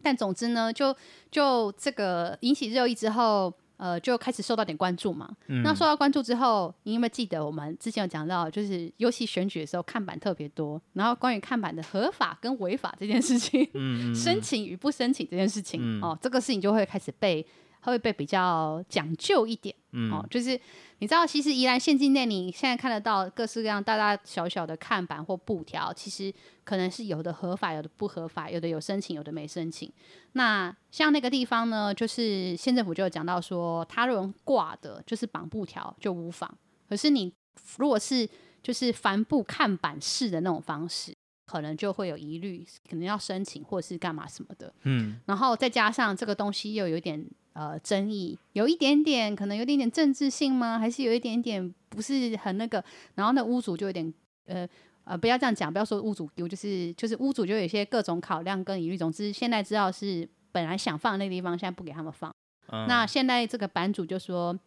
但总之呢，就就这个引起热议之后。呃，就开始受到点关注嘛。嗯、那受到关注之后，你有没有记得我们之前有讲到，就是尤其选举的时候，看板特别多。然后关于看板的合法跟违法这件事情，申请与不申请这件事情，嗯、哦，这个事情就会开始被它会被比较讲究一点。嗯，哦，就是你知道，其实宜兰县境内，你现在看得到各式各样大大小小的看板或布条，其实可能是有的合法，有的不合法，有的有申请，有的没申请。那像那个地方呢，就是县政府就有讲到说，他如果挂的就是绑布条就无妨，可是你如果是就是帆布看板式的那种方式，可能就会有疑虑，可能要申请或是干嘛什么的。嗯，然后再加上这个东西又有点。呃，争议有一点点，可能有点点政治性吗？还是有一点点不是很那个？然后那屋主就有点呃呃，不要这样讲，不要说屋主丢，就是就是屋主就有一些各种考量跟疑虑。总之，现在知道是本来想放那个地方，现在不给他们放。嗯、那现在这个版主就说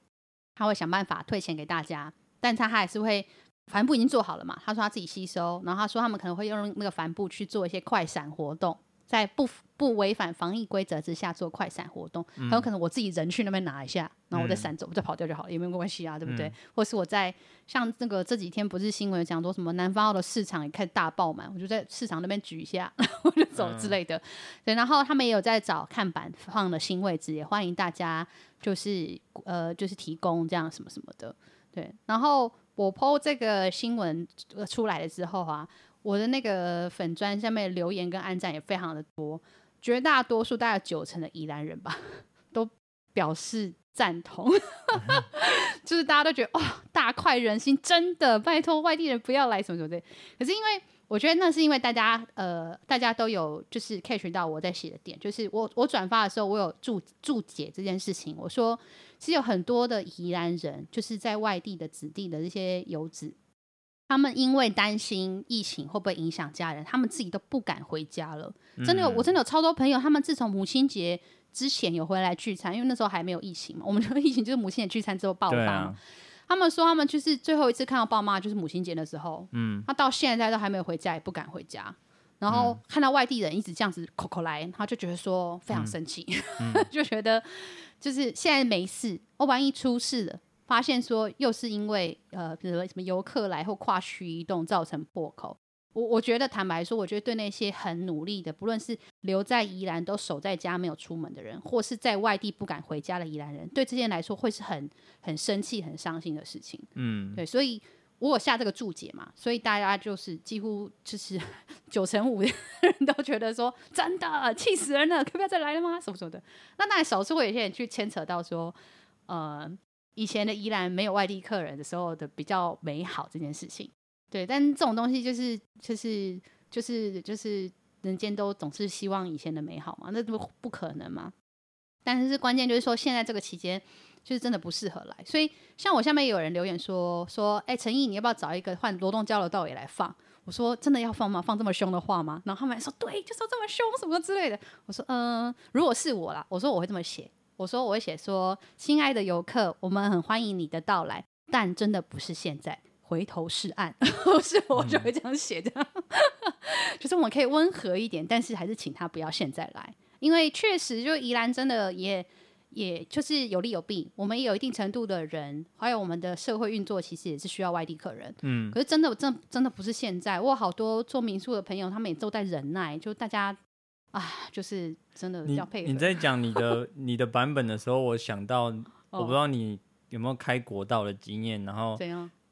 他会想办法退钱给大家，但他还是会帆布已经做好了嘛？他说他自己吸收，然后他说他们可能会用那个帆布去做一些快闪活动。在不不违反防疫规则之下做快闪活动，很有可能我自己人去那边拿一下，然后我再闪走，我再跑掉就好了，也没有关系啊，对不对？或是我在像那个这几天不是新闻讲说什么南方澳的市场也开始大爆满，我就在市场那边举一下，我就走之类的。对，然后他们也有在找看板放的新位置，也欢迎大家就是呃就是提供这样什么什么的。对，然后我 po 这个新闻出来了之后啊。我的那个粉砖下面留言跟按赞也非常的多，绝大多数大概九成的宜兰人吧，都表示赞同，就是大家都觉得哇、哦，大快人心，真的，拜托外地人不要来什么什么的。可是因为我觉得那是因为大家呃，大家都有就是 catch 到我在写的点，就是我我转发的时候，我有注注解这件事情，我说其实有很多的宜兰人，就是在外地的子弟的这些游子。他们因为担心疫情会不会影响家人，他们自己都不敢回家了。真的有，我真的有超多朋友，他们自从母亲节之前有回来聚餐，因为那时候还没有疫情嘛。我们说 疫情就是母亲节聚餐之后爆发。啊、他们说他们就是最后一次看到爸妈就是母亲节的时候，嗯，他到现在都还没有回家，也不敢回家。然后看到外地人一直这样子口口来，他就觉得说非常生气，嗯 嗯、就觉得就是现在没事，我万一出事了。发现说又是因为呃，比如说什么游客来或跨区移动造成破口。我我觉得坦白说，我觉得对那些很努力的，不论是留在宜兰都守在家没有出门的人，或是在外地不敢回家的宜兰人，对这些人来说会是很很生气、很伤心的事情。嗯，对，所以我有下这个注解嘛，所以大家就是几乎就是 九成五的人都觉得说真的气死人了，可不要再来了吗？什么什么的。那当然少数会有些人去牵扯到说，呃。以前的宜兰没有外地客人的时候的比较美好这件事情，对，但这种东西就是就是就是就是人间都总是希望以前的美好嘛，那不不可能嘛。但是关键就是说现在这个期间就是真的不适合来，所以像我下面有人留言说说，哎，陈毅你要不要找一个换罗东交流道也来放？我说真的要放吗？放这么凶的话吗？然后他们还说对，就说这么凶什么之类的。我说嗯，如果是我啦，我说我会这么写。我说我会写说，亲爱的游客，我们很欢迎你的到来，但真的不是现在，回头是岸。不 是我就会这样写的，嗯、就是我们可以温和一点，但是还是请他不要现在来，因为确实就宜兰真的也也就是有利有弊，我们也有一定程度的人，还有我们的社会运作其实也是需要外地客人。嗯，可是真的真的真的不是现在，我有好多做民宿的朋友，他们也都在忍耐，就大家。啊，就是真的要配合。你在讲你的 你的版本的时候，我想到，我不知道你有没有开国道的经验，然后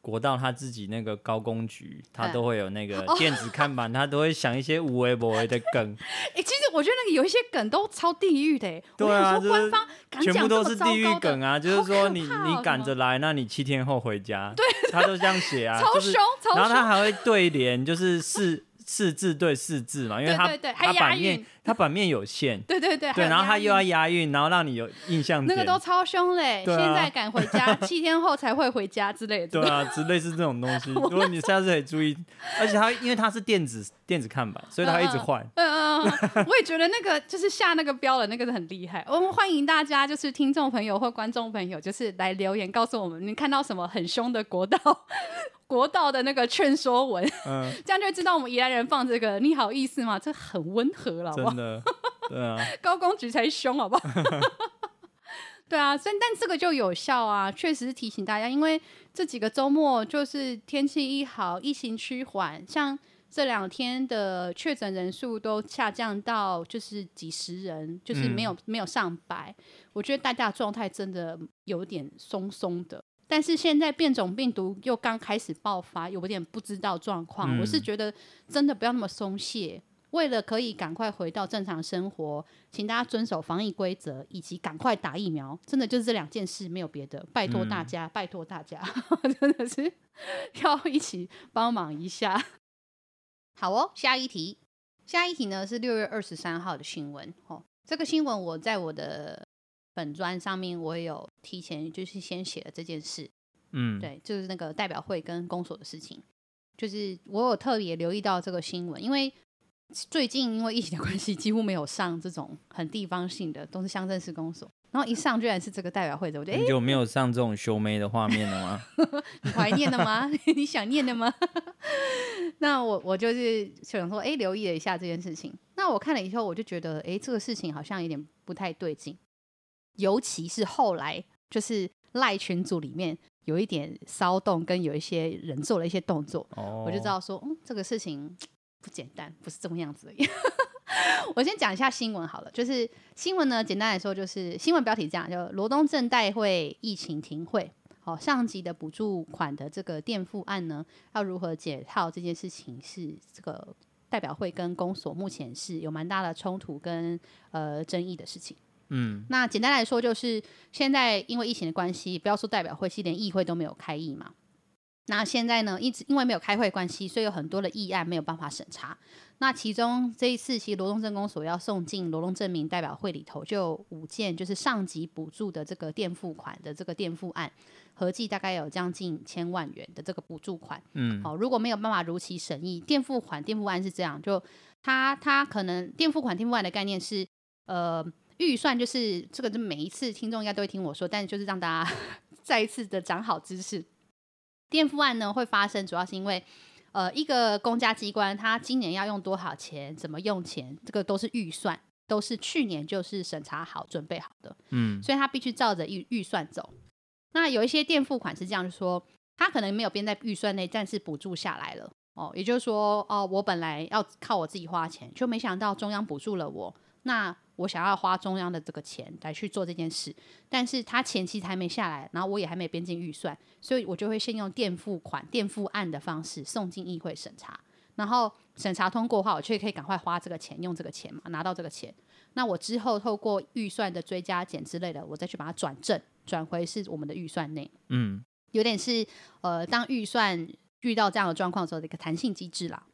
国道他自己那个高工局，他都会有那个电子看板，他都会想一些无为不为的梗。哎，其实我觉得那个有一些梗都超地狱的，对啊，官方全部都是地狱梗啊，就是说你你赶着来，那你七天后回家，对，他都这样写啊，超凶，超凶，然后他还会对联，就是是。四字对四字嘛，因为它它版面它版面有限，对对对，对，然后它又要押韵，然后让你有印象。那个都超凶嘞！现在赶回家，七天后才会回家之类的。对啊，之类似这种东西。如果你下次可以注意，而且它因为它是电子电子看板，所以它一直换。嗯嗯嗯，我也觉得那个就是下那个标的那个是很厉害。我们欢迎大家，就是听众朋友或观众朋友，就是来留言告诉我们，你看到什么很凶的国道。国道的那个劝说文，嗯，这样就会知道我们宜兰人放这个，你好意思吗？这很温和了，好不好？真的，对啊，高工局才凶，好不好？对啊，所以但这个就有效啊，确实是提醒大家，因为这几个周末就是天气一好，疫情趋缓，像这两天的确诊人数都下降到就是几十人，就是没有、嗯、没有上百。我觉得大家的状态真的有点松松的。但是现在变种病毒又刚开始爆发，有点不知道状况。嗯、我是觉得真的不要那么松懈。为了可以赶快回到正常生活，请大家遵守防疫规则，以及赶快打疫苗。真的就是这两件事，没有别的。拜托大家，嗯、拜托大家，真的是要一起帮忙一下。好哦，下一题，下一题呢是六月二十三号的新闻。哦，这个新闻我在我的本专上面，我也有提前就是先写了这件事。嗯，对，就是那个代表会跟公所的事情，就是我有特别留意到这个新闻，因为。最近因为疫情的关系，几乎没有上这种很地方性的，都是乡镇市公所。然后一上居然是这个代表会的，我觉得很久没有上这种修眉的画面了吗？你怀念了吗？你想念的吗？那我我就是想说，哎，留意了一下这件事情。那我看了以后，我就觉得，哎，这个事情好像有点不太对劲。尤其是后来，就是赖群组里面有一点骚动，跟有一些人做了一些动作，哦、我就知道说，嗯，这个事情。不简单，不是这么样子的。我先讲一下新闻好了，就是新闻呢，简单来说就是新闻标题这样，就罗东镇代会疫情停会，好，上级的补助款的这个垫付案呢，要如何解套这件事情是这个代表会跟公所目前是有蛮大的冲突跟呃争议的事情。嗯，那简单来说就是现在因为疫情的关系，不要说代表会，其实连议会都没有开议嘛。那现在呢，一直因为没有开会关系，所以有很多的议案没有办法审查。那其中这一次，其实罗东镇公所要送进罗东镇民代表会里头，就有五件就是上级补助的这个垫付款的这个垫付案，合计大概有将近千万元的这个补助款。嗯，好，如果没有办法如期审议，垫付款垫付案是这样，就他他可能垫付款垫付案的概念是，呃，预算就是这个，就每一次听众应该都会听我说，但是就是让大家 再一次的长好知识。垫付案呢会发生，主要是因为，呃，一个公家机关他今年要用多少钱，怎么用钱，这个都是预算，都是去年就是审查好、准备好的，嗯，所以他必须照着预预算走。那有一些垫付款是这样，就是说它可能没有编在预算内，但是补助下来了，哦，也就是说，哦，我本来要靠我自己花钱，就没想到中央补助了我，那。我想要花中央的这个钱来去做这件事，但是他前期还没下来，然后我也还没编进预算，所以我就会先用垫付款、垫付案的方式送进议会审查，然后审查通过的话，我却可以赶快花这个钱，用这个钱嘛，拿到这个钱。那我之后透过预算的追加减之类的，我再去把它转正，转回是我们的预算内。嗯，有点是呃，当预算遇到这样的状况的时候的一个弹性机制啦。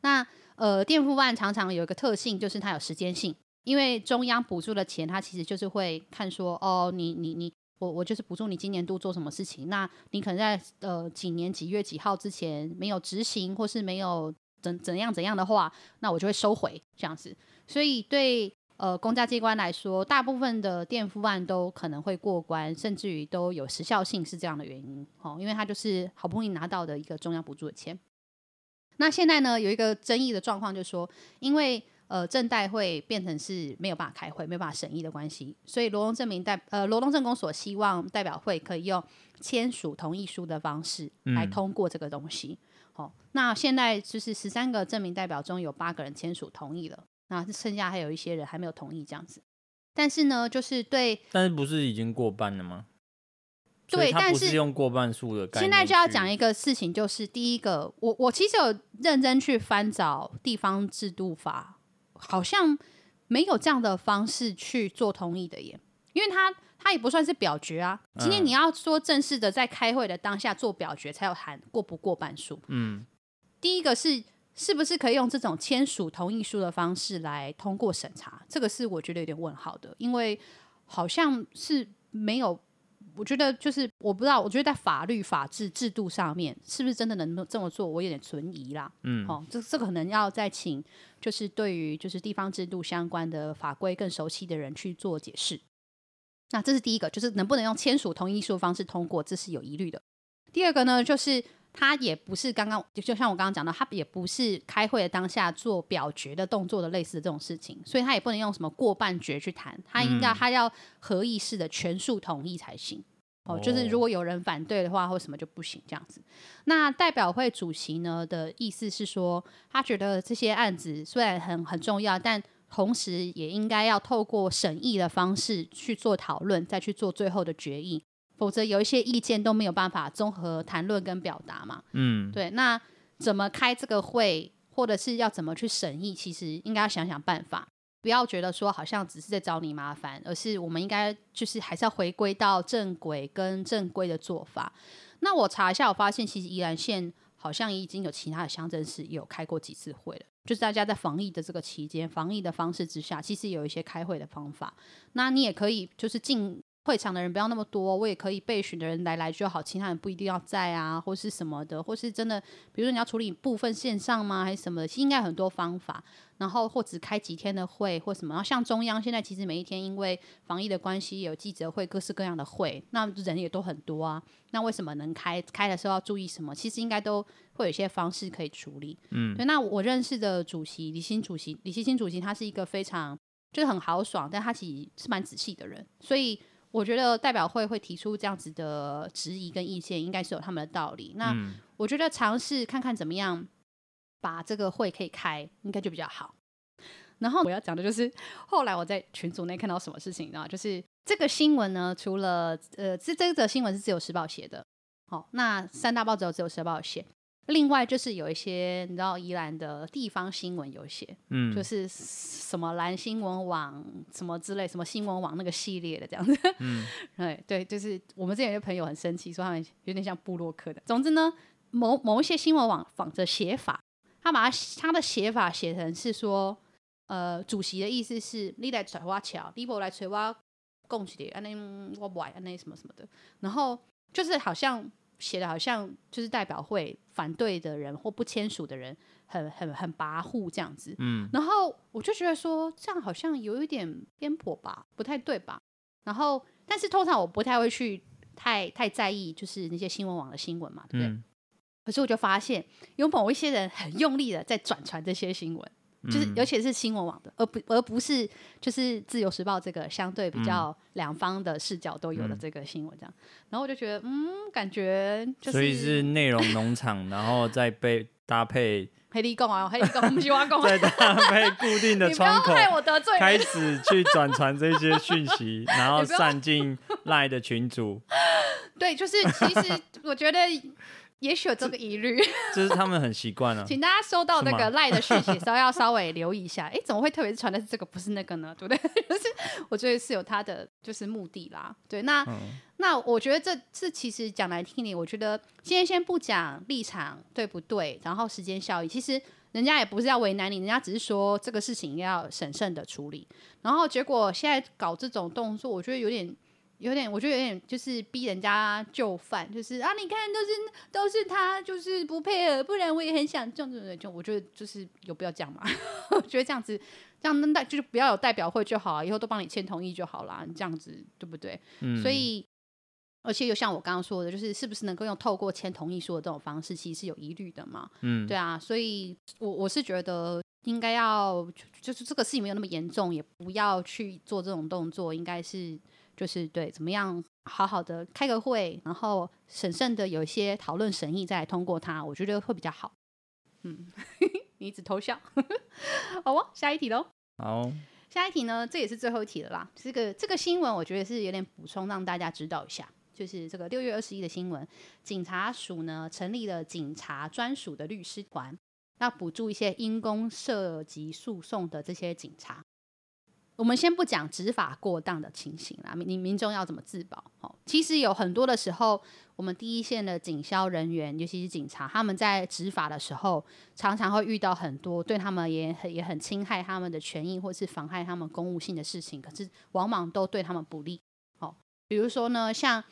那呃，垫付案常常有一个特性，就是它有时间性。因为中央补助的钱，他其实就是会看说，哦，你你你，我我就是补助你今年度做什么事情，那你可能在呃几年几月几号之前没有执行，或是没有怎怎样怎样的话，那我就会收回这样子。所以对呃公家机关来说，大部分的垫付案都可能会过关，甚至于都有时效性，是这样的原因哦，因为他就是好不容易拿到的一个中央补助的钱。那现在呢，有一个争议的状况，就是说因为。呃，正代会变成是没有办法开会，没有办法审议的关系，所以罗东证明代呃罗东证公所希望代表会可以用签署同意书的方式来通过这个东西。好、嗯哦，那现在就是十三个证明代表中有八个人签署同意了，那剩下还有一些人还没有同意这样子。但是呢，就是对，但是不是已经过半了吗？对，但是用过半数的概念。现在就要讲一个事情，就是第一个，我我其实有认真去翻找地方制度法。好像没有这样的方式去做同意的耶，因为他他也不算是表决啊。今天你要说正式的在开会的当下做表决，才有含过不过半数。嗯，第一个是是不是可以用这种签署同意书的方式来通过审查？这个是我觉得有点问号的，因为好像是没有。我觉得就是我不知道，我觉得在法律法治制度上面，是不是真的能这么做？我有点存疑啦。嗯，哦，这这个可能要再请，就是对于就是地方制度相关的法规更熟悉的人去做解释。那这是第一个，就是能不能用签署同意书的方式通过，这是有疑虑的。第二个呢，就是。他也不是刚刚就就像我刚刚讲的，他也不是开会的当下做表决的动作的类似的这种事情，所以他也不能用什么过半决去谈，他应该他要合议式的全数同意才行。哦，就是如果有人反对的话，或什么就不行这样子。那代表会主席呢的意思是说，他觉得这些案子虽然很很重要，但同时也应该要透过审议的方式去做讨论，再去做最后的决议，否则有一些意见都没有办法综合谈论跟表达嘛。嗯，对。那怎么开这个会，或者是要怎么去审议，其实应该要想想办法。不要觉得说好像只是在找你麻烦，而是我们应该就是还是要回归到正轨跟正规的做法。那我查一下，我发现其实宜兰县好像已经有其他的乡镇市有开过几次会了，就是大家在防疫的这个期间，防疫的方式之下，其实有一些开会的方法。那你也可以就是进。会场的人不要那么多，我也可以备询的人来来就好，其他人不一定要在啊，或是什么的，或是真的，比如说你要处理部分线上吗，还是什么的？应该很多方法，然后或只开几天的会或什么。然后像中央现在其实每一天因为防疫的关系有记者会，各式各样的会，那人也都很多啊。那为什么能开？开的时候要注意什么？其实应该都会有一些方式可以处理。嗯，对。那我认识的主席李新主席，李希新主席，他是一个非常就是很豪爽，但他其实是蛮仔细的人，所以。我觉得代表会会提出这样子的质疑跟意见，应该是有他们的道理。那我觉得尝试看看怎么样把这个会可以开，应该就比较好。然后我要讲的就是，后来我在群组内看到什么事情呢？就是这个新闻呢，除了呃，这这则新闻是自由时报写的，好，那三大报只有自由时报写。另外就是有一些你知道宜兰的地方新闻有写，嗯，就是什么蓝新闻网什么之类，什么新闻网那个系列的这样子，嗯，对对，就是我们之前有些朋友很生气，说他们有点像布洛克的。总之呢，某某一些新闻网仿着写法，他把他他的写法写成是说，呃，主席的意思是你来找我桥，你不来找我共起的，安那我不爱安那什么什么的，然后就是好像。写的好像就是代表会反对的人或不签署的人很很很跋扈这样子，嗯，然后我就觉得说这样好像有一点偏颇吧，不太对吧？然后但是通常我不太会去太太在意就是那些新闻网的新闻嘛，对不对？嗯，可是我就发现有某一些人很用力的在转传这些新闻。就是，尤其是新闻网的，而不而不是就是自由时报这个相对比较两方的视角都有的这个新闻这样。然后我就觉得，嗯，感觉就是所以是内容农场，然后再被搭配 黑利贡啊，黑利贡不喜欢贡，再搭配固定的 窗口，开始去转传这些讯息，然后 散进赖的群组。对，就是其实我觉得。也许有这个疑虑，这是他们很习惯了。请大家收到那个赖的讯息，稍要稍微留意一下。哎，怎么会特别传的是这个，不是那个呢？对不对？就是我觉得是有他的就是目的啦。对，那、嗯、那我觉得这这其实讲来听你，我觉得今天先不讲立场对不对，然后时间效益，其实人家也不是要为难你，人家只是说这个事情要审慎的处理。然后结果现在搞这种动作，我觉得有点。有点，我觉得有点就是逼人家就范，就是啊，你看都是都是他，就是不配合，不然我也很想这样子。就我觉得就是有必要这样嘛？我觉得这样子这样能代就是不要有代表会就好了，以后都帮你签同意就好啦，你这样子对不对？嗯。所以，而且又像我刚刚说的，就是是不是能够用透过签同意书的这种方式，其实是有疑虑的嘛？嗯。对啊，所以我我是觉得应该要就是这个事情没有那么严重，也不要去做这种动作，应该是。就是对，怎么样好好的开个会，然后审慎的有一些讨论审议，再来通过它，我觉得会比较好。嗯，你一直偷笑，好哦，下一题喽。好，下一题呢，这也是最后一题了啦。这个这个新闻，我觉得是有点补充，让大家知道一下。就是这个六月二十一的新闻，警察署呢成立了警察专属的律师团，要补助一些因公涉及诉讼的这些警察。我们先不讲执法过当的情形啦，民民众要怎么自保？哦，其实有很多的时候，我们第一线的警消人员，尤其是警察，他们在执法的时候，常常会遇到很多对他们也很也很侵害他们的权益，或是妨害他们公务性的事情，可是往往都对他们不利。哦，比如说呢，像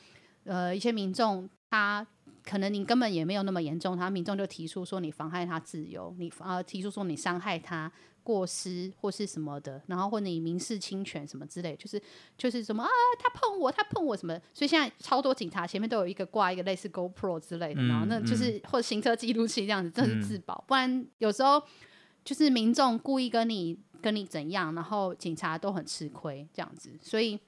呃一些民众，他可能你根本也没有那么严重，他民众就提出说你妨害他自由，你呃提出说你伤害他。过失或是什么的，然后或者你民事侵权什么之类，就是就是什么啊，他碰我，他碰我什么，所以现在超多警察前面都有一个挂一个类似 GoPro 之类的，嗯、然后那就是、嗯、或者行车记录器这样子，这是自保。嗯、不然有时候就是民众故意跟你跟你怎样，然后警察都很吃亏这样子。所以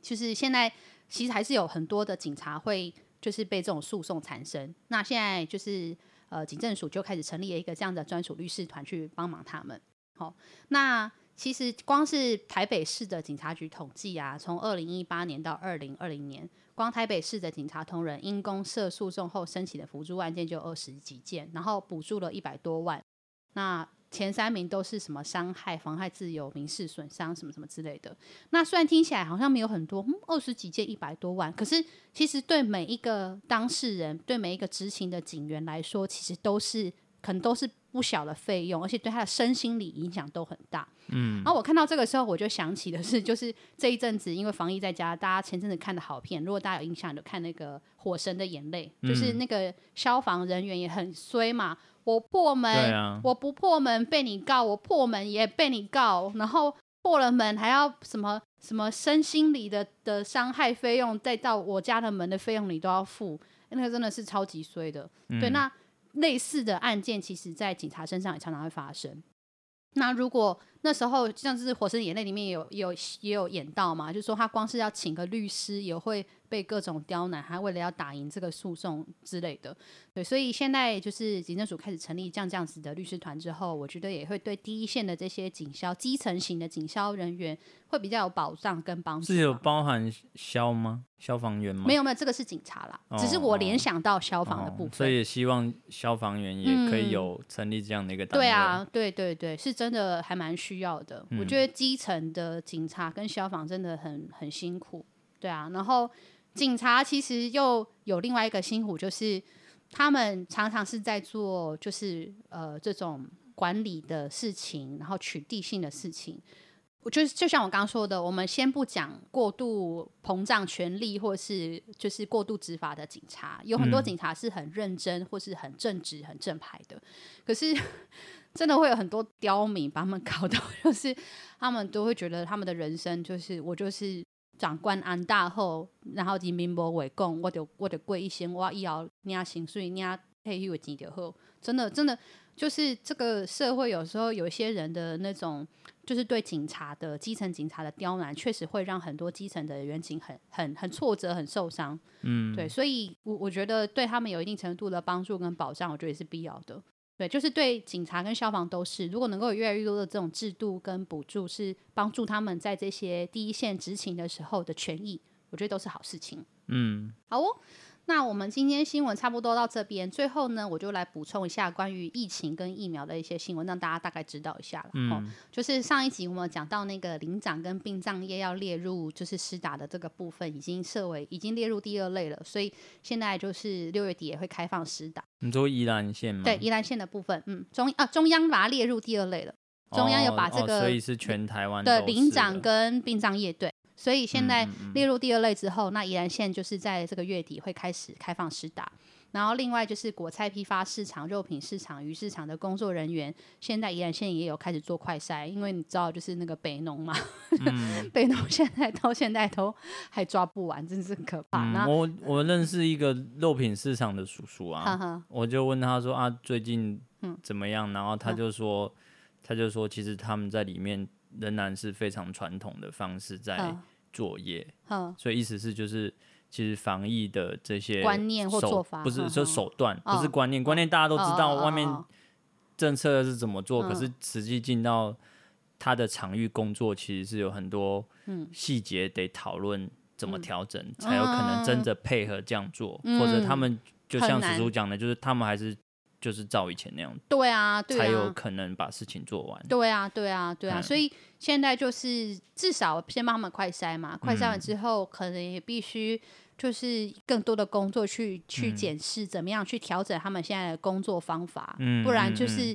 就是现在其实还是有很多的警察会就是被这种诉讼缠身。那现在就是呃，警政署就开始成立了一个这样的专属律师团去帮忙他们。好，那其实光是台北市的警察局统计啊，从二零一八年到二零二零年，光台北市的警察同仁因公涉诉讼后申请的辅助案件就二十几件，然后补助了一百多万。那前三名都是什么伤害、妨害自由、民事损伤什么什么之类的。那虽然听起来好像没有很多，嗯，二十几件一百多万，可是其实对每一个当事人、对每一个执勤的警员来说，其实都是可能都是不小的费用，而且对他的身心理影响都很大。嗯，然后我看到这个时候，我就想起的是，就是这一阵子因为防疫在家，大家前阵子看的好片，如果大家有印象，就看那个《火神的眼泪》，就是那个消防人员也很衰嘛。我破门，啊、我不破门被你告，我破门也被你告，然后破了门还要什么什么身心理的的伤害费用，再到我家的门的费用你都要付，那个真的是超级衰的。嗯、对，那类似的案件，其实在警察身上也常常会发生。那如果那时候像是《火神眼泪》里面有有也有演到嘛，就是说他光是要请个律师也会被各种刁难，还为了要打赢这个诉讼之类的。对，所以现在就是警政署开始成立这样这样子的律师团之后，我觉得也会对第一线的这些警消基层型的警消人员会比较有保障跟帮助。是有包含消吗？消防员吗？没有没有，这个是警察啦，哦、只是我联想到消防的部分。哦、所以也希望消防员也可以有成立这样的一个单位。对啊，对对对，是真的还蛮需要的。嗯、我觉得基层的警察跟消防真的很很辛苦。对啊，然后警察其实又有另外一个辛苦，就是。他们常常是在做，就是呃这种管理的事情，然后取缔性的事情。我就是就像我刚刚说的，我们先不讲过度膨胀权力，或是就是过度执法的警察，有很多警察是很认真，或是很正直、很正派的。可是真的会有很多刁民把他们搞到，就是他们都会觉得他们的人生就是我就是。长官安大后，然后人民无为共，我就我就过一些，我以后领薪水领退休金就好。真的，真的就是这个社会有时候有些人的那种，就是对警察的基层警察的刁难，确实会让很多基层的员警很很很挫折、很受伤。嗯，对，所以我我觉得对他们有一定程度的帮助跟保障，我觉得也是必要的。对，就是对警察跟消防都是，如果能够有越来越多的这种制度跟补助，是帮助他们在这些第一线执勤的时候的权益，我觉得都是好事情。嗯，好哦。那我们今天新闻差不多到这边，最后呢，我就来补充一下关于疫情跟疫苗的一些新闻，让大家大概知道一下了。嗯、哦，就是上一集我们讲到那个灵长跟殡葬业要列入就是施打的这个部分，已经设为已经列入第二类了，所以现在就是六月底也会开放施打。你说宜兰县吗？对，宜兰县的部分，嗯，中啊中央把它列入第二类了，中央有把这个，哦哦、所以是全台湾的灵长跟殡葬业对。所以现在列入第二类之后，那宜兰县就是在这个月底会开始开放施打。然后另外就是果菜批发市场、肉品市场、鱼市场的工作人员，现在宜兰县也有开始做快筛，因为你知道就是那个北农嘛，嗯、北农现在到现在都还抓不完，真是可怕。嗯、我我认识一个肉品市场的叔叔啊，我就问他说啊，最近怎么样？嗯、然后他就说，嗯、他就说其实他们在里面。仍然是非常传统的方式在作业，所以意思是就是，其实防疫的这些观念或做法，不是说手段，不是观念，观念大家都知道外面政策是怎么做，可是实际进到他的场域工作，其实是有很多细节得讨论怎么调整，才有可能真的配合这样做，或者他们就像史叔讲的，就是他们还是。就是照以前那样，对啊，对啊，才有可能把事情做完。对啊，对啊，对啊，嗯、所以现在就是至少先帮他们快筛嘛，快筛完之后，可能也必须就是更多的工作去、嗯、去检视怎么样去调整他们现在的工作方法，嗯、不然就是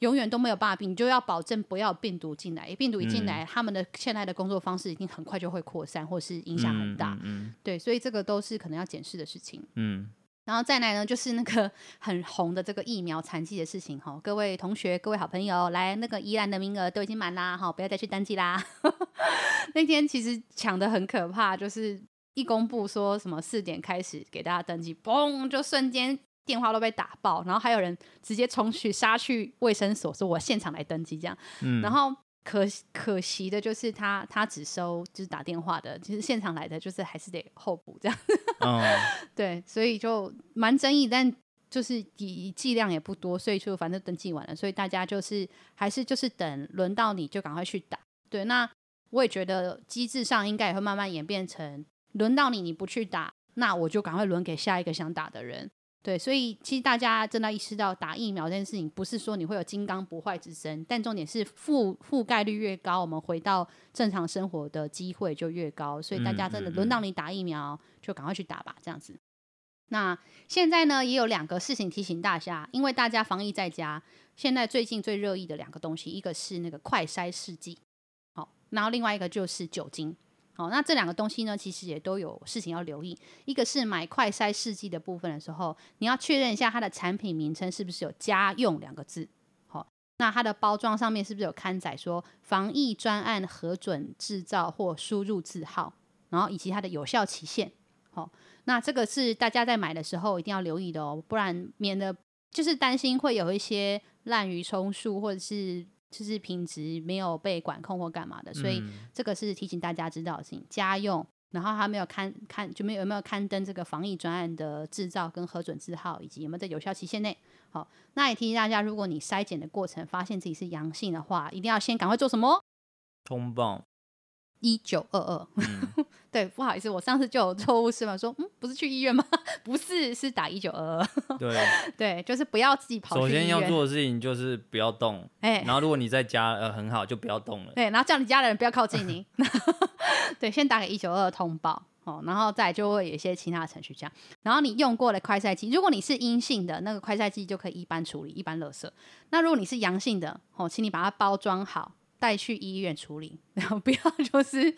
永远都没有办法，你就要保证不要病毒进来，病毒一进来，嗯、他们的现在的工作方式一定很快就会扩散，或是影响很大。嗯对，所以这个都是可能要检视的事情。嗯。然后再来呢，就是那个 很红的这个疫苗残疾的事情哈，各位同学、各位好朋友，来那个宜兰的名额都已经满啦，哈，不要再去登记啦。那天其实抢的很可怕，就是一公布说什么四点开始给大家登记，嘣，就瞬间电话都被打爆，然后还有人直接冲去杀去卫生所，说我现场来登记这样，嗯，然后可可惜的就是他他只收就是打电话的，其实现场来的就是还是得候补这样。哦，对，所以就蛮争议，但就是以剂量也不多，所以就反正登记完了，所以大家就是还是就是等轮到你就赶快去打。对，那我也觉得机制上应该也会慢慢演变成轮到你你不去打，那我就赶快轮给下一个想打的人。对，所以其实大家真的意识到打疫苗这件事情，不是说你会有金刚不坏之身，但重点是覆覆盖率越高，我们回到正常生活的机会就越高。所以大家真的轮到你打疫苗，就赶快去打吧，这样子。那现在呢，也有两个事情提醒大家，因为大家防疫在家，现在最近最热议的两个东西，一个是那个快筛试剂，好，然后另外一个就是酒精。哦，那这两个东西呢，其实也都有事情要留意。一个是买快筛试剂的部分的时候，你要确认一下它的产品名称是不是有家用两个字。好，那它的包装上面是不是有刊载说防疫专案核准制造或输入字号，然后以及它的有效期限。好，那这个是大家在买的时候一定要留意的哦，不然免得就是担心会有一些滥竽充数或者是。就是品质没有被管控或干嘛的，所以这个是提醒大家知道的事情。家用，然后还没有刊刊就没有有没有刊登这个防疫专案的制造跟核准字号，以及有没有在有效期限内。好，那也提醒大家，如果你筛检的过程发现自己是阳性的话，一定要先赶快做什么？通报一九二二。对，不好意思，我上次就有错误示范说，嗯，不是去医院吗？不是，是打一九二二。对，对，就是不要自己跑去。首先要做的事情就是不要动，哎、欸，然后如果你在家，呃，很好，就不要动了。对，然后叫你家的人不要靠近你。对，先打给一九二二通报，哦，然后再就会有一些其他的程序这样。然后你用过的快筛剂，如果你是阴性的，那个快筛剂就可以一般处理，一般垃圾。那如果你是阳性的，哦，请你把它包装好。带去医院处理，然后不要 就是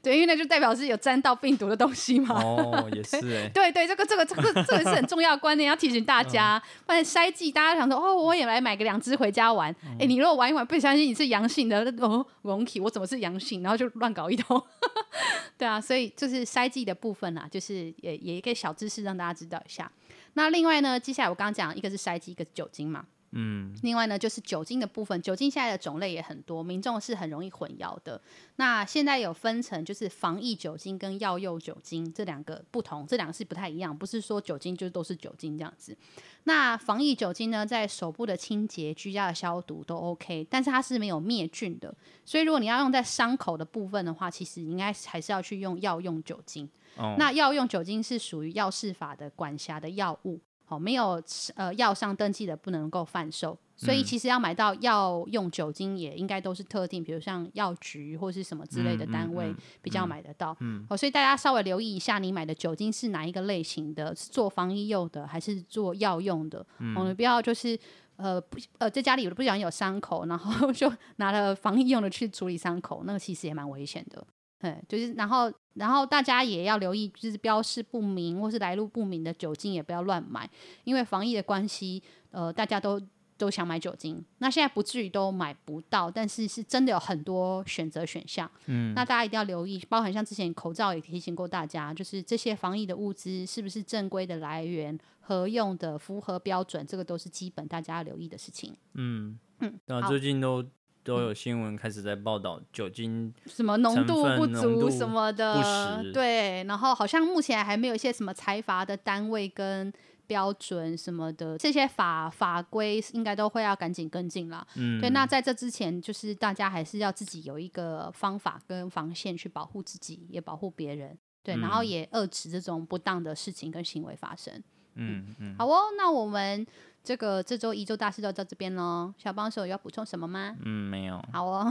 对，因为那就代表是有沾到病毒的东西嘛。哦，也是哎。对对，这个这个这个这个是很重要的观念，要提醒大家。不然筛剂，大家想说哦，我也来买个两只回家玩。哎、嗯，你如果玩一玩，不相信你是阳性的，哦，容体我怎么是阳性？然后就乱搞一通。对啊，所以就是筛剂的部分啊，就是也也一个小知识让大家知道一下。那另外呢，接下来我刚刚讲，一个是筛剂，一个是酒精嘛。嗯，另外呢，就是酒精的部分，酒精现在的种类也很多，民众是很容易混淆的。那现在有分成，就是防疫酒精跟药用酒精这两个不同，这两个是不太一样，不是说酒精就都是酒精这样子。那防疫酒精呢，在手部的清洁、居家的消毒都 OK，但是它是没有灭菌的，所以如果你要用在伤口的部分的话，其实应该还是要去用药用酒精。哦。那药用酒精是属于药事法的管辖的药物。好，没有呃药商登记的不能够贩售，所以其实要买到药用酒精也应该都是特定，比如像药局或是什么之类的单位比较买得到。嗯，好，所以大家稍微留意一下，你买的酒精是哪一个类型的，是做防疫用的还是做药用的？嗯，你不要就是呃不呃在家里不小心有伤口，然后 就拿了防疫用的去处理伤口，那个其实也蛮危险的。对，就是然后，然后大家也要留意，就是标示不明或是来路不明的酒精也不要乱买，因为防疫的关系，呃，大家都都想买酒精，那现在不至于都买不到，但是是真的有很多选择选项，嗯，那大家一定要留意，包含像之前口罩也提醒过大家，就是这些防疫的物资是不是正规的来源、合用的、符合标准，这个都是基本大家要留意的事情。嗯嗯，那最近都。都有新闻开始在报道酒精什么浓度不足什么的，对，然后好像目前还没有一些什么财阀的单位跟标准什么的，这些法法规应该都会要赶紧跟进啦。嗯，对，那在这之前，就是大家还是要自己有一个方法跟防线去保护自己，也保护别人，对，然后也遏制这种不当的事情跟行为发生。嗯嗯，好哦，那我们。这个这周一周大事就到这边喽，小帮手有要补充什么吗？嗯，没有。好哦，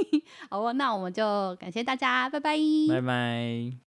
好哦，那我们就感谢大家，拜拜，拜拜。